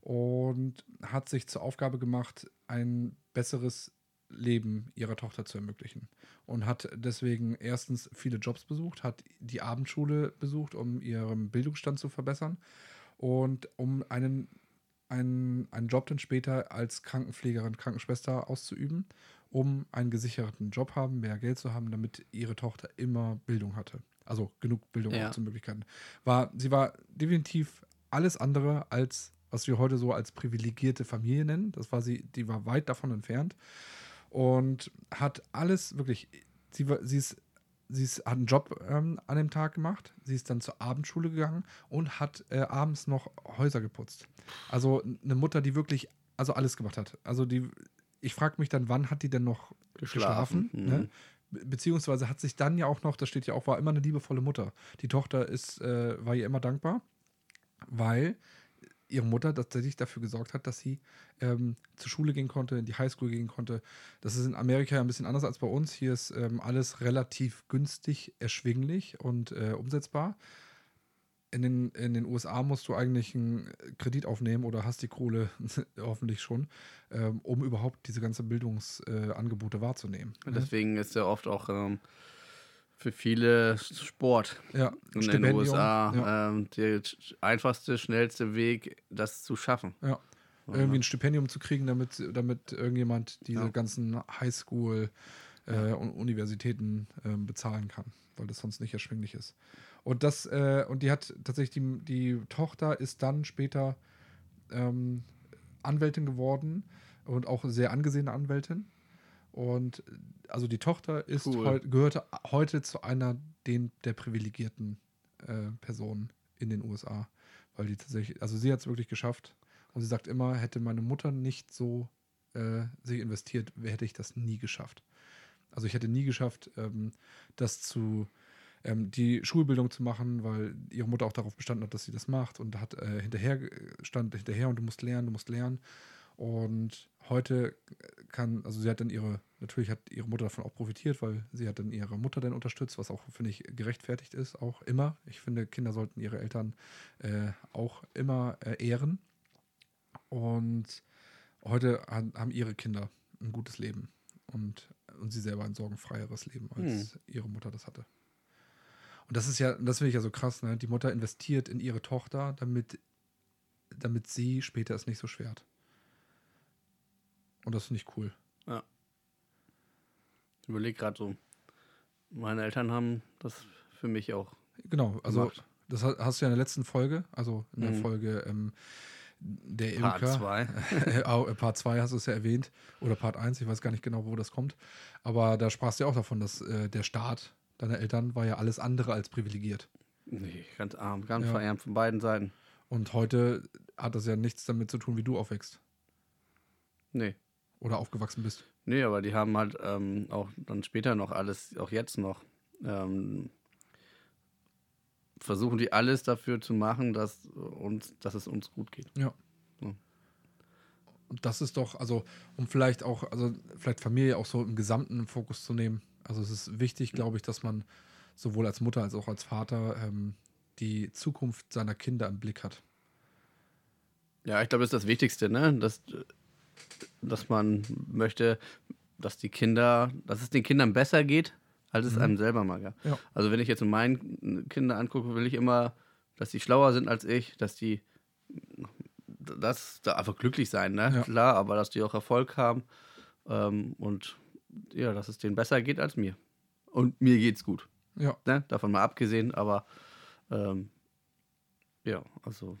und hat sich zur Aufgabe gemacht, ein besseres Leben ihrer Tochter zu ermöglichen. Und hat deswegen erstens viele Jobs besucht, hat die Abendschule besucht, um ihren Bildungsstand zu verbessern und um einen einen, einen Job dann später als Krankenpflegerin, Krankenschwester auszuüben, um einen gesicherten Job haben, mehr Geld zu haben, damit ihre Tochter immer Bildung hatte. Also genug Bildung Ja. zu Möglichkeiten. War, sie war definitiv alles andere als, was wir heute so als privilegierte Familie nennen. Das war sie, die war weit davon entfernt und hat alles wirklich, sie, sie ist sie ist, hat einen Job ähm, an dem Tag gemacht. Sie ist dann zur Abendschule gegangen und hat äh, abends noch Häuser geputzt. Also eine Mutter, die wirklich also alles gemacht hat. Also die, ich frage mich dann, wann hat die denn noch geschlafen? Geschlafen, ne? Be- Beziehungsweise hat sich dann ja auch noch, das steht ja auch, war immer eine liebevolle Mutter. Die Tochter ist, äh, war ihr immer dankbar, weil ihre Mutter tatsächlich dafür gesorgt hat, dass sie ähm, zur Schule gehen konnte, in die Highschool gehen konnte. Das ist in Amerika ja ein bisschen anders als bei uns. Hier ist ähm, alles relativ günstig, erschwinglich und äh, umsetzbar. In den, in den USA musst du eigentlich einen Kredit aufnehmen oder hast die Kohle hoffentlich schon, ähm, um überhaupt diese ganzen Bildungsangebote äh, wahrzunehmen. Und Deswegen ist ja oft auch ähm, für viele Sport Ja, in den Stipendium, USA Ja. ähm, der einfachste, schnellste Weg, das zu schaffen. Ja. Irgendwie ein Stipendium zu kriegen, damit, damit irgendjemand diese Ja. ganzen Highschool äh, und Universitäten ähm, bezahlen kann, weil das sonst nicht erschwinglich ist. Und das, äh, und die hat tatsächlich, die, die Tochter ist dann später ähm, Anwältin geworden und auch sehr angesehene Anwältin. Und äh, also die Tochter ist Cool. heu, gehörte heute zu einer den, der privilegierten äh, Personen in den USA. Weil die tatsächlich, also sie hat es wirklich geschafft. Und sie sagt immer, hätte meine Mutter nicht so äh, sich investiert, hätte ich das nie geschafft. Also ich hätte nie geschafft, ähm, das zu, ähm, die Schulbildung zu machen, weil ihre Mutter auch darauf bestanden hat, dass sie das macht und hat äh, hinterher, stand hinterher und du musst lernen, du musst lernen. Und heute kann, also sie hat dann ihre, natürlich hat ihre Mutter davon auch profitiert, weil sie hat dann ihre Mutter dann unterstützt, was auch, finde ich, gerechtfertigt ist, auch immer. Ich finde, Kinder sollten ihre Eltern äh, auch immer äh, ehren. Und heute haben ihre Kinder ein gutes Leben und, und sie selber ein sorgenfreieres Leben, als ihre Mutter das hatte. Und das ist ja, das finde ich ja so krass, ne? Die Mutter investiert in ihre Tochter, damit, damit sie später es nicht so schwer hat. Und das finde ich cool. Ich überlege gerade so, meine Eltern haben das für mich auch Genau, also gemacht. das ha- hast du ja in der letzten Folge, also in der Mhm. Folge ähm, der Part Imker. 2. Äh, auch, äh, Part 2 hast du es ja erwähnt. Oder Part 1, ich weiß gar nicht genau, wo das kommt. Aber da sprachst du ja auch davon, dass äh, der Staat deiner Eltern war ja alles andere als privilegiert. Nee, ganz arm, ganz Ja. verärmt von beiden Seiten. Und heute hat das ja nichts damit zu tun, wie du aufwächst Nee. Oder aufgewachsen bist. Nee, aber die haben halt ähm, auch dann später noch alles, auch jetzt noch, ähm, versuchen die alles dafür zu machen, dass, uns, dass es uns gut geht. Ja. Ja. Und das ist doch, also, um vielleicht auch, also vielleicht Familie auch so im Gesamten im Fokus zu nehmen. Also es ist wichtig, glaube ich, dass man sowohl als Mutter als auch als Vater ähm, die Zukunft seiner Kinder im Blick hat. Ja, ich glaube, das ist das Wichtigste, ne? Dass, dass man möchte, dass die Kinder, dass es den Kindern besser geht, als es einem selber mal gab. Ja. Also wenn ich jetzt meine Kinder angucke, will ich immer, dass die schlauer sind als ich, dass die das da einfach glücklich sein, ne? Ja. Klar, aber dass die auch Erfolg haben ähm, und ja, dass es denen besser geht als mir. Und mir geht's gut. Ja, Ne? Davon mal abgesehen, aber ähm, ja, also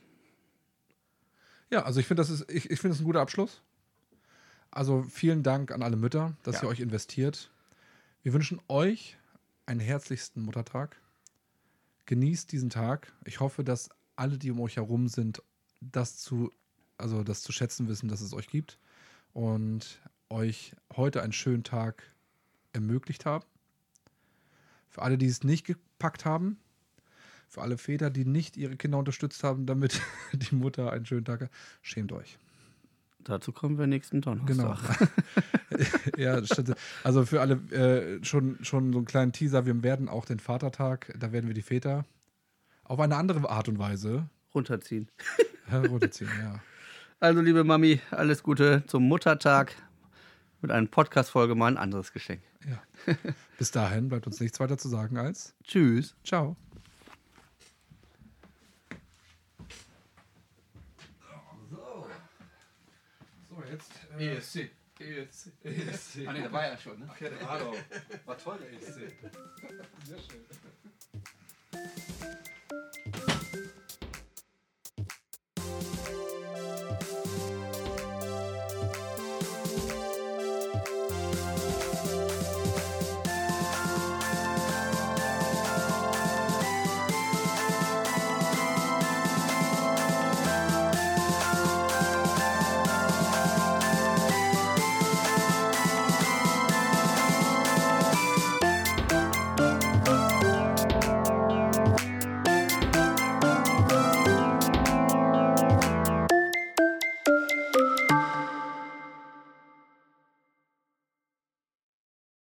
ja also ich finde, das ist, ich, ich finde das ein guter Abschluss. Also vielen Dank an alle Mütter, dass Ja. ihr euch investiert. Wir wünschen euch einen herzlichsten Muttertag. Genießt diesen Tag. Ich hoffe, dass alle, die um euch herum sind, das zu, also das zu schätzen wissen, dass es euch gibt und euch heute einen schönen Tag ermöglicht haben. Für alle, die es nicht gepackt haben, für alle Väter, die nicht ihre Kinder unterstützt haben, damit die Mutter einen schönen Tag hat, schämt euch. Dazu kommen wir nächsten Donnerstag. Genau. ja. Also für alle äh, schon, schon so einen kleinen Teaser. Wir werden auch den Vatertag, da werden wir die Väter auf eine andere Art und Weise Runterziehen. herunterziehen. ja. Also, liebe Mami, alles Gute zum Muttertag. Mit einer Podcast-Folge mal ein anderes Geschenk. ja. Bis dahin bleibt uns nichts weiter zu sagen als Tschüss. Ciao. Jetzt. Äh, ESC. ESC. ESC. Ah, nee, da war ja schon, ne? Ach ja, der war doch. War toll, der ESC. Sehr schön.